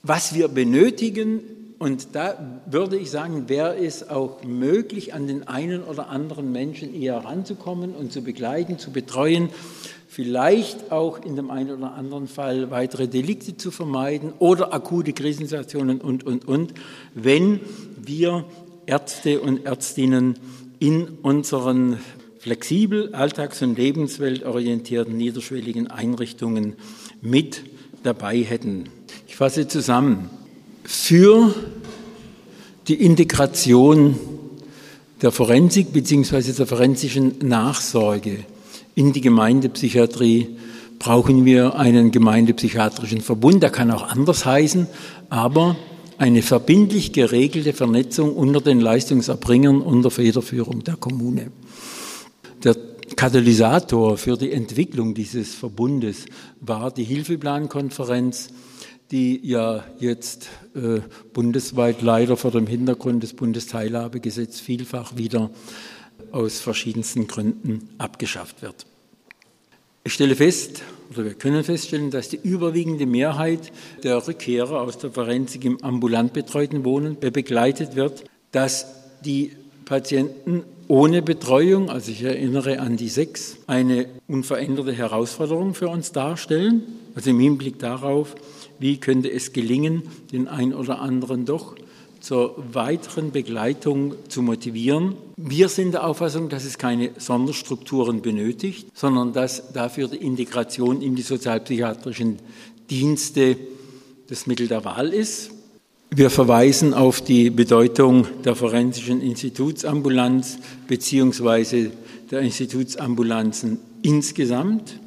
Speaker 5: Was wir benötigen, und da würde ich sagen, wäre es auch möglich, an den einen oder anderen Menschen eher ranzukommen und zu begleiten, zu betreuen, vielleicht auch in dem einen oder anderen Fall weitere Delikte zu vermeiden oder akute Krisensituationen und, und, und, wenn wir Ärzte und Ärztinnen in unseren flexibel, alltags- und lebensweltorientierten, niederschwelligen Einrichtungen mit dabei hätten. Fasse zusammen. Für die Integration der Forensik bzw. der forensischen Nachsorge in die Gemeindepsychiatrie brauchen wir einen gemeindepsychiatrischen Verbund. Der kann auch anders heißen, aber eine verbindlich geregelte Vernetzung unter den Leistungserbringern unter Federführung der Kommune. Der Katalysator für die Entwicklung dieses Verbundes war die Hilfeplankonferenz, die ja jetzt äh, bundesweit leider vor dem Hintergrund des Bundesteilhabegesetzes vielfach wieder aus verschiedensten Gründen abgeschafft wird. Ich stelle fest, oder wir können feststellen, dass die überwiegende Mehrheit der Rückkehrer aus der Forensik im ambulant betreuten Wohnen begleitet wird, dass die Patienten ohne Betreuung, also ich erinnere an die sechs, eine unveränderte Herausforderung für uns darstellen. Also im Hinblick darauf, wie könnte es gelingen, den einen oder anderen doch zur weiteren Begleitung zu motivieren. Wir sind der Auffassung, dass es keine Sonderstrukturen benötigt, sondern dass dafür die Integration in die sozialpsychiatrischen Dienste das Mittel der Wahl ist. Wir verweisen auf die Bedeutung der forensischen Institutsambulanz beziehungsweise der Institutsambulanzen insgesamt.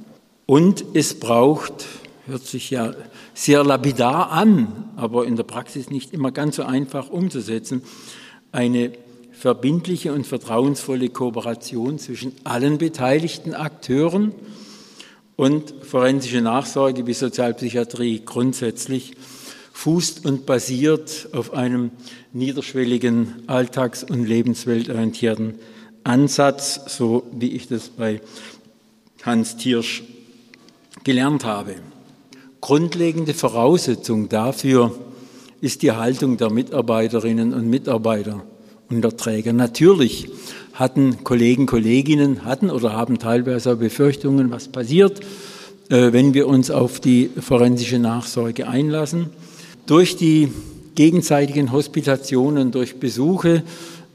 Speaker 5: Und es braucht, hört sich ja sehr lapidar an, aber in der Praxis nicht immer ganz so einfach umzusetzen, eine verbindliche und vertrauensvolle Kooperation zwischen allen beteiligten Akteuren und forensische Nachsorge wie Sozialpsychiatrie grundsätzlich fußt und basiert auf einem niederschwelligen, alltags- und lebensweltorientierten Ansatz, so wie ich das bei Hans Thiersch gelernt habe. Grundlegende Voraussetzung dafür ist die Haltung der Mitarbeiterinnen und Mitarbeiter und der Träger. Natürlich hatten Kollegen, Kolleginnen, hatten oder haben teilweise Befürchtungen, was passiert, äh, wenn wir uns auf die forensische Nachsorge einlassen. Durch die gegenseitigen Hospitationen, durch Besuche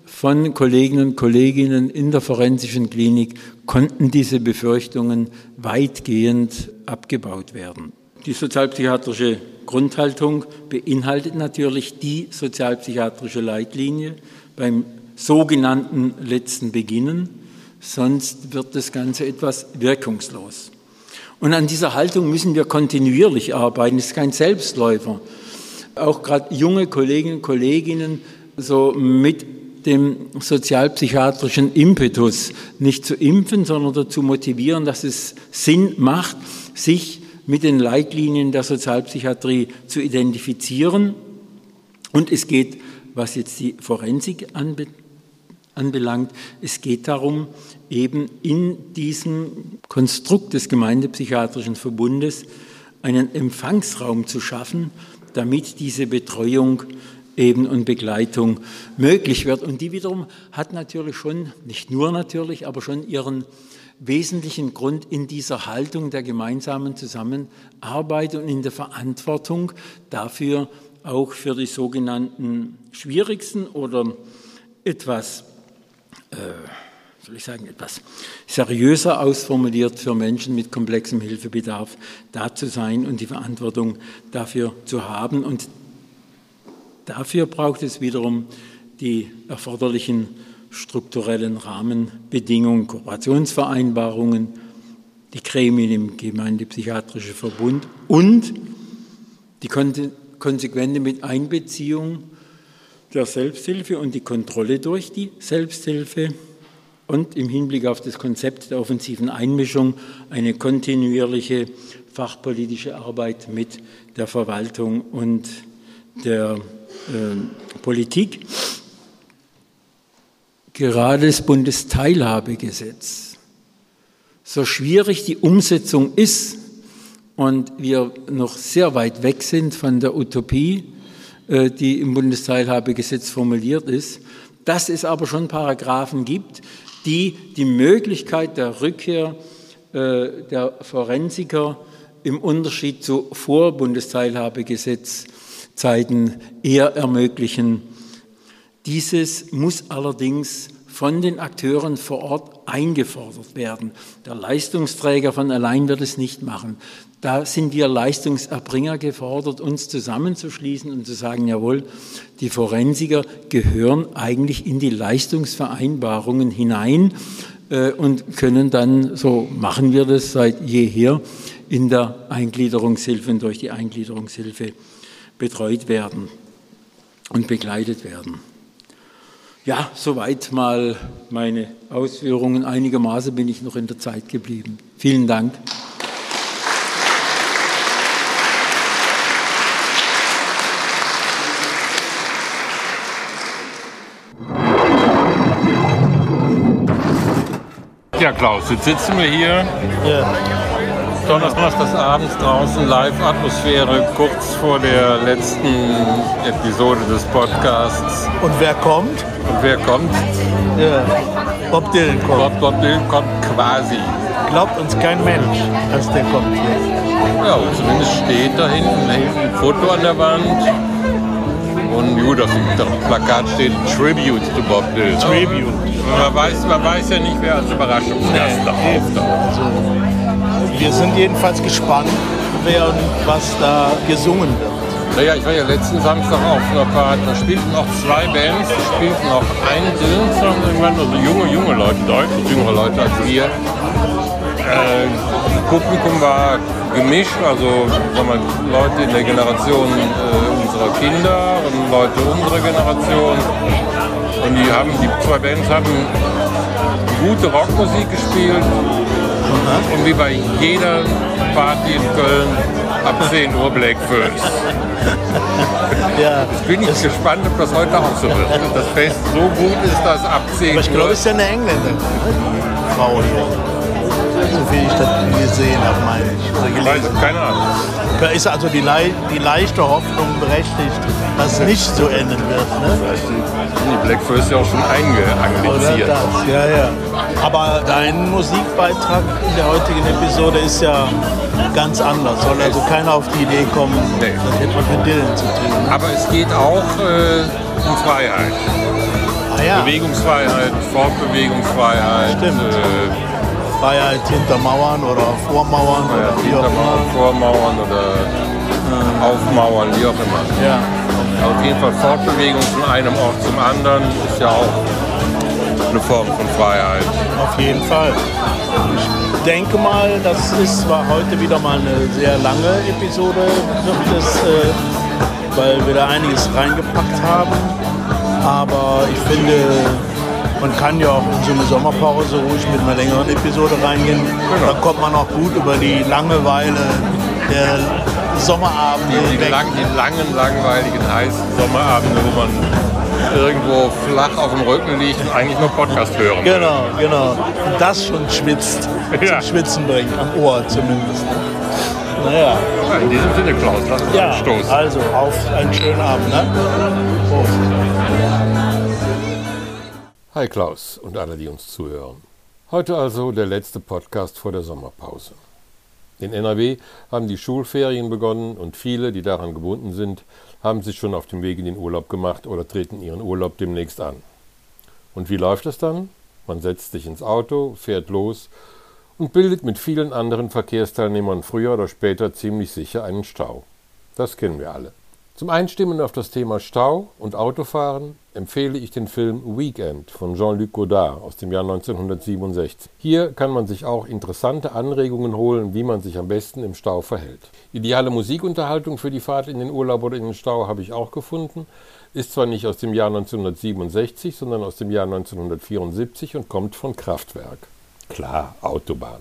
Speaker 5: von Kolleginnen und Kolleginnen in der forensischen Klinik konnten diese Befürchtungen weitgehend abgebaut werden. Die sozialpsychiatrische Grundhaltung beinhaltet natürlich die sozialpsychiatrische Leitlinie beim sogenannten letzten Beginnen, sonst wird das Ganze etwas wirkungslos. Und an dieser Haltung müssen wir kontinuierlich arbeiten, es ist kein Selbstläufer. Auch gerade junge Kolleginnen und Kolleginnen so mit dem sozialpsychiatrischen Impetus nicht zu impfen, sondern dazu motivieren, dass es Sinn macht, sich mit den Leitlinien der Sozialpsychiatrie zu identifizieren. Und es geht, was jetzt die Forensik anbe anbelangt, es geht darum, eben in diesem Konstrukt des Gemeindepsychiatrischen Verbundes einen Empfangsraum zu schaffen, damit diese Betreuung eben und Begleitung möglich wird. Und die wiederum hat natürlich schon, nicht nur natürlich, aber schon ihren wesentlichen Grund in dieser Haltung der gemeinsamen Zusammenarbeit und in der Verantwortung dafür, auch für die sogenannten schwierigsten oder etwas, äh, soll ich sagen, etwas seriöser ausformuliert für Menschen mit komplexem Hilfebedarf da zu sein und die Verantwortung dafür zu haben. Und dafür braucht es wiederum die erforderlichen strukturellen Rahmenbedingungen, Kooperationsvereinbarungen, die Gremien im Gemeindepsychiatrischen Verbund und die konsequente Miteinbeziehung der Selbsthilfe und die Kontrolle durch die Selbsthilfe und im Hinblick auf das Konzept der offensiven Einmischung eine kontinuierliche fachpolitische Arbeit mit der Verwaltung und der äh, Politik gerade das Bundesteilhabegesetz, so schwierig die Umsetzung ist und wir noch sehr weit weg sind von der Utopie, äh, die im Bundesteilhabegesetz formuliert ist, dass es aber schon Paragraphen gibt, die die Möglichkeit der Rückkehr äh, der Forensiker im Unterschied zu vor Bundesteilhabegesetzzeiten eher ermöglichen dieses muss allerdings von den Akteuren vor Ort eingefordert werden. Der Leistungsträger von allein wird es nicht machen. Da sind wir Leistungserbringer gefordert, uns zusammenzuschließen und zu sagen, jawohl, die Forensiker gehören eigentlich in die Leistungsvereinbarungen hinein äh, und können dann, so machen wir das seit jeher, in der Eingliederungshilfe und durch die Eingliederungshilfe betreut werden und begleitet werden. Ja, soweit mal meine Ausführungen. Einigermaßen bin ich noch in der Zeit geblieben. Vielen Dank.
Speaker 6: Ja, Klaus, jetzt sitzen wir hier. Ja. Das abends draußen Live-Atmosphäre kurz vor der letzten Episode des Podcasts.
Speaker 1: Und wer kommt?
Speaker 6: Und wer kommt?
Speaker 1: Ja. Bob Dylan kommt.
Speaker 6: Bob, Bob Dylan kommt quasi.
Speaker 1: Glaubt uns kein Mensch, dass der kommt.
Speaker 6: Ja, zumindest steht da hinten ein Foto an der Wand. Und gut, auf dem Plakat steht Tribute to Bob Dylan.
Speaker 1: Tribute.
Speaker 6: Man weiß, man weiß ja nicht, wer als Überraschungsgast da auftaucht.
Speaker 1: Wir sind jedenfalls gespannt, wer und was da gesungen wird.
Speaker 6: Naja, ich war ja letzten Samstag auf einer Party, da spielten noch zwei Bands, spielten noch einen Dylan-Song irgendwann, also junge, junge Leute, deutlich jüngere Leute als wir. Äh, Publikum war gemischt, also sagen Leute in der Generation äh, unserer Kinder und Leute unserer Generation. Und die haben, die zwei Bands haben gute Rockmusik gespielt. Und wie bei jeder Party in Köln ab 10 Uhr Black First.
Speaker 1: Ja,
Speaker 6: Bin ich gespannt, ob das heute auch so wird. Das Fest so gut ist, dass ab 10
Speaker 1: aber ich glaube,
Speaker 6: Uhr.
Speaker 1: es ist ja eine Engländerin, die Frau hier. So viel ich das gesehen habe, meine ich. Gelesen.
Speaker 6: Weiß, keine Ahnung.
Speaker 1: Da ist also die, lei die leichte Hoffnung berechtigt, es nicht so enden wird. Ne?
Speaker 6: Die Black First ja auch schon einge
Speaker 1: Oder
Speaker 6: angliziert.
Speaker 1: das, ja, ja. Aber dein Musikbeitrag in der heutigen Episode ist ja ganz anders. Soll also keiner auf die Idee kommen,
Speaker 6: Nee.
Speaker 1: das hätte was mit Dylan zu tun.
Speaker 6: Aber es geht auch äh, um Freiheit.
Speaker 1: Ah ja,
Speaker 6: Bewegungsfreiheit, Fortbewegungsfreiheit.
Speaker 1: Stimmt.
Speaker 6: Äh,
Speaker 1: Freiheit hinter Mauern oder vor Mauern
Speaker 6: ja,
Speaker 1: oder wie auch immer.
Speaker 6: Vormauern oder Aufmauern, wie auch immer.
Speaker 1: Ja.
Speaker 6: Auf jeden Fall Fortbewegung von einem Ort zum anderen ist ja auch eine Form von Freiheit.
Speaker 1: Auf jeden Fall. Ich denke mal, das ist zwar heute wieder mal eine sehr lange Episode, es, äh, weil wir da einiges reingepackt haben. Aber ich finde, man kann ja auch in so eine Sommerpause ruhig mit einer längeren Episode reingehen. Da kommt man auch gut über die Langeweile der Sommerabende
Speaker 6: Die, die, lang, die langen, langweiligen, heißen Sommerabende, wo man irgendwo flach auf dem Rücken liegt und eigentlich nur Podcast hören will.
Speaker 1: Genau, genau. Und das schon schwitzt,
Speaker 6: Ja.
Speaker 1: zum Schwitzen bringt, am Ohr zumindest. Naja.
Speaker 6: Ja, in diesem Sinne, Klaus, lass uns
Speaker 1: Ja,
Speaker 6: anstoßen.
Speaker 1: also auf einen schönen Abend. Ne? Prost.
Speaker 6: Hi Klaus und alle, die uns zuhören. Heute also der letzte Podcast vor der Sommerpause. In NRW haben die Schulferien begonnen und viele, die daran gebunden sind, haben sich schon auf dem Weg in den Urlaub gemacht oder treten ihren Urlaub demnächst an. Und wie läuft es dann? Man setzt sich ins Auto, fährt los und bildet mit vielen anderen Verkehrsteilnehmern früher oder später ziemlich sicher einen Stau. Das kennen wir alle. Zum Einstimmen auf das Thema Stau und Autofahren empfehle ich den Film Weekend von Jean-Luc Godard aus dem Jahr 1967. Hier kann man sich auch interessante Anregungen holen, wie man sich am besten im Stau verhält. Ideale Musikunterhaltung für die Fahrt in den Urlaub oder in den Stau habe ich auch gefunden. Ist zwar nicht aus dem Jahr 1967, sondern aus dem Jahr 1974 und kommt von Kraftwerk. Klar, Autobahn.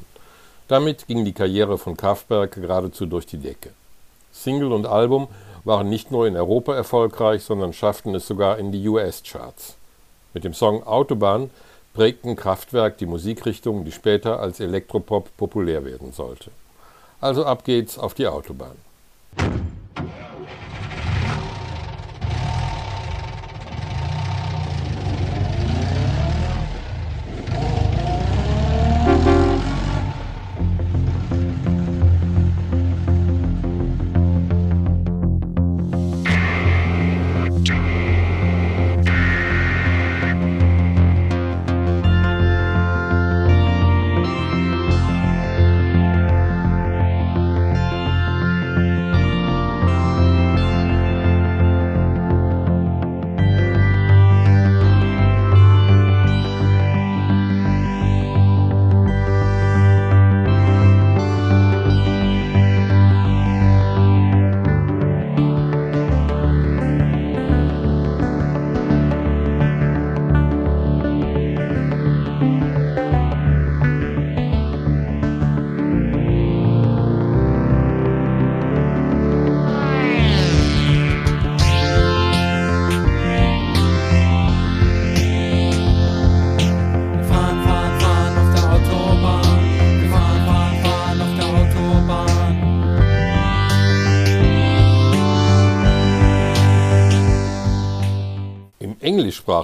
Speaker 6: Damit ging die Karriere von Kraftwerk geradezu durch die Decke. Single und Album waren nicht nur in Europa erfolgreich, sondern schafften es sogar in die US-Charts. Mit dem Song Autobahn prägten Kraftwerk die Musikrichtung, die später als Elektropop populär werden sollte. Also ab geht's auf die Autobahn.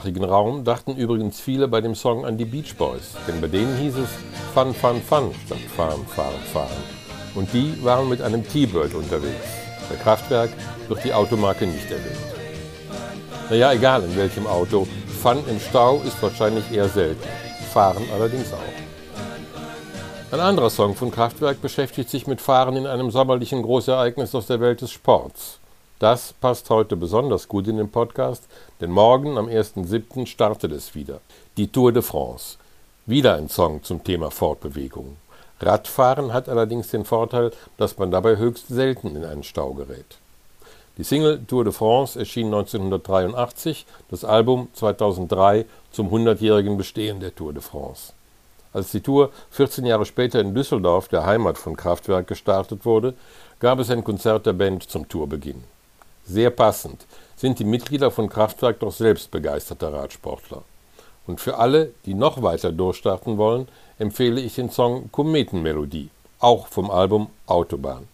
Speaker 6: Englischsprachigen Raum dachten übrigens viele bei dem Song an die Beach Boys, denn bei denen hieß es Fun, Fun, Fun statt Fahren, Fahren, Fahren. Und die waren mit einem T-Bird unterwegs. Der Kraftwerk wird die Automarke nicht erwähnt. Naja, egal in welchem Auto, Fun im Stau ist wahrscheinlich eher selten. Fahren allerdings auch. Ein anderer Song von Kraftwerk beschäftigt sich mit Fahren in einem sommerlichen Großereignis aus der Welt des Sports. Das passt heute besonders gut in den Podcast, denn morgen am 1.7. startet es wieder. Die Tour de France. Wieder ein Song zum Thema Fortbewegung. Radfahren hat allerdings den Vorteil, dass man dabei höchst selten in einen Stau gerät. Die Single Tour de France erschien 1983, das Album 2003 zum 100-jährigen Bestehen der Tour de France. Als die Tour 14 Jahre später in Düsseldorf, der Heimat von Kraftwerk, gestartet wurde, gab es ein Konzert der Band zum Tourbeginn. Sehr passend sind die Mitglieder von Kraftwerk doch selbst begeisterte Radsportler. Und für alle, die noch weiter durchstarten wollen, empfehle ich den Song Kometenmelodie, auch vom Album Autobahn.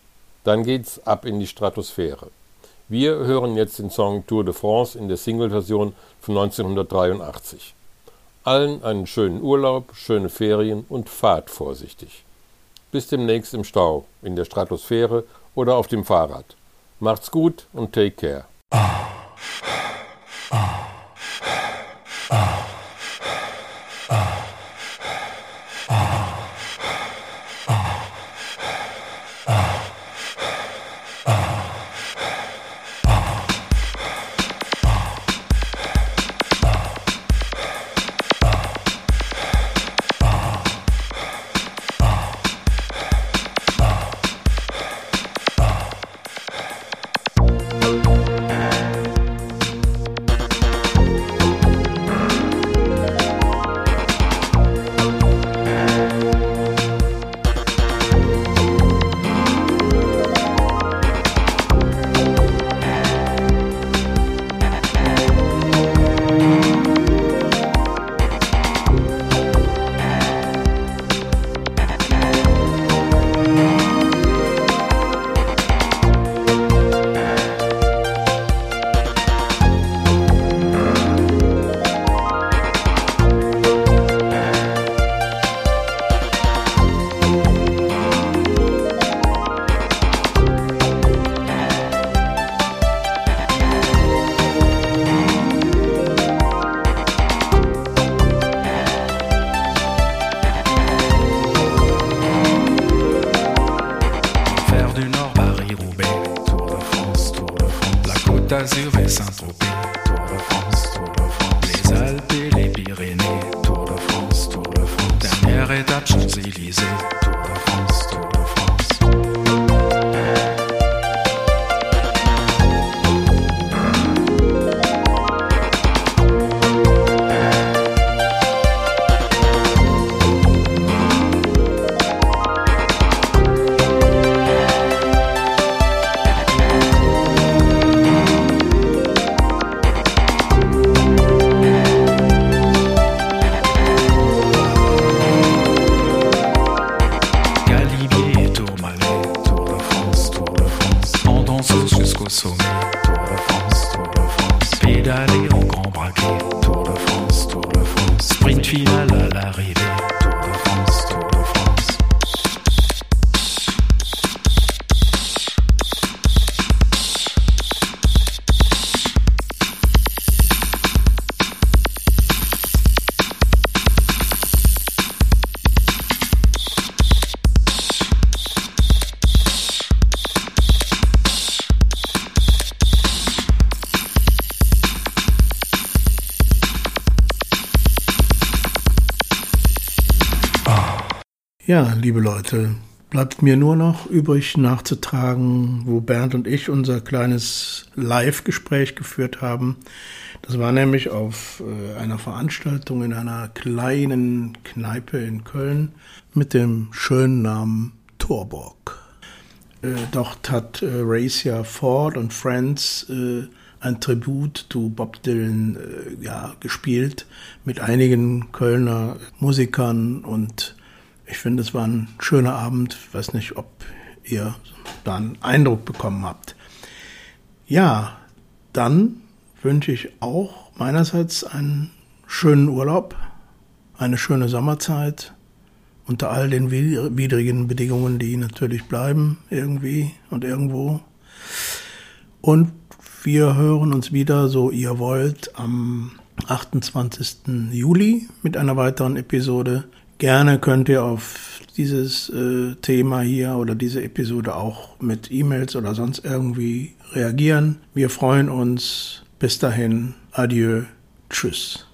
Speaker 6: Dann geht's ab in die Stratosphäre. Wir hören jetzt den Song Tour de France in der Single-Version von 1983. Allen einen schönen Urlaub, schöne Ferien und fahrt vorsichtig. Bis demnächst im Stau, in der Stratosphäre oder auf dem Fahrrad. Macht's gut und take care.
Speaker 1: Touch, Elysée, Ja, liebe Leute, bleibt mir nur noch übrig nachzutragen, wo Bernd und ich unser kleines Live-Gespräch geführt haben. Das war nämlich auf äh, einer Veranstaltung in einer kleinen Kneipe in Köln mit dem schönen Namen Torborg. Äh, dort hat äh, Racia Ford und Friends ein Tribut zu Bob Dylan ja, gespielt mit einigen Kölner Musikern und ich finde, es war ein schöner Abend. Ich weiß nicht, ob ihr da einen Eindruck bekommen habt. Ja, dann wünsche ich auch meinerseits einen schönen Urlaub, eine schöne Sommerzeit unter all den widrigen Bedingungen, die natürlich bleiben, irgendwie und irgendwo. Und wir hören uns wieder, so ihr wollt, am 28. Juli mit einer weiteren Episode. Gerne könnt ihr auf dieses äh, Thema hier oder diese Episode auch mit E-Mails oder sonst irgendwie reagieren. Wir freuen uns. Bis dahin. Adieu. Tschüss.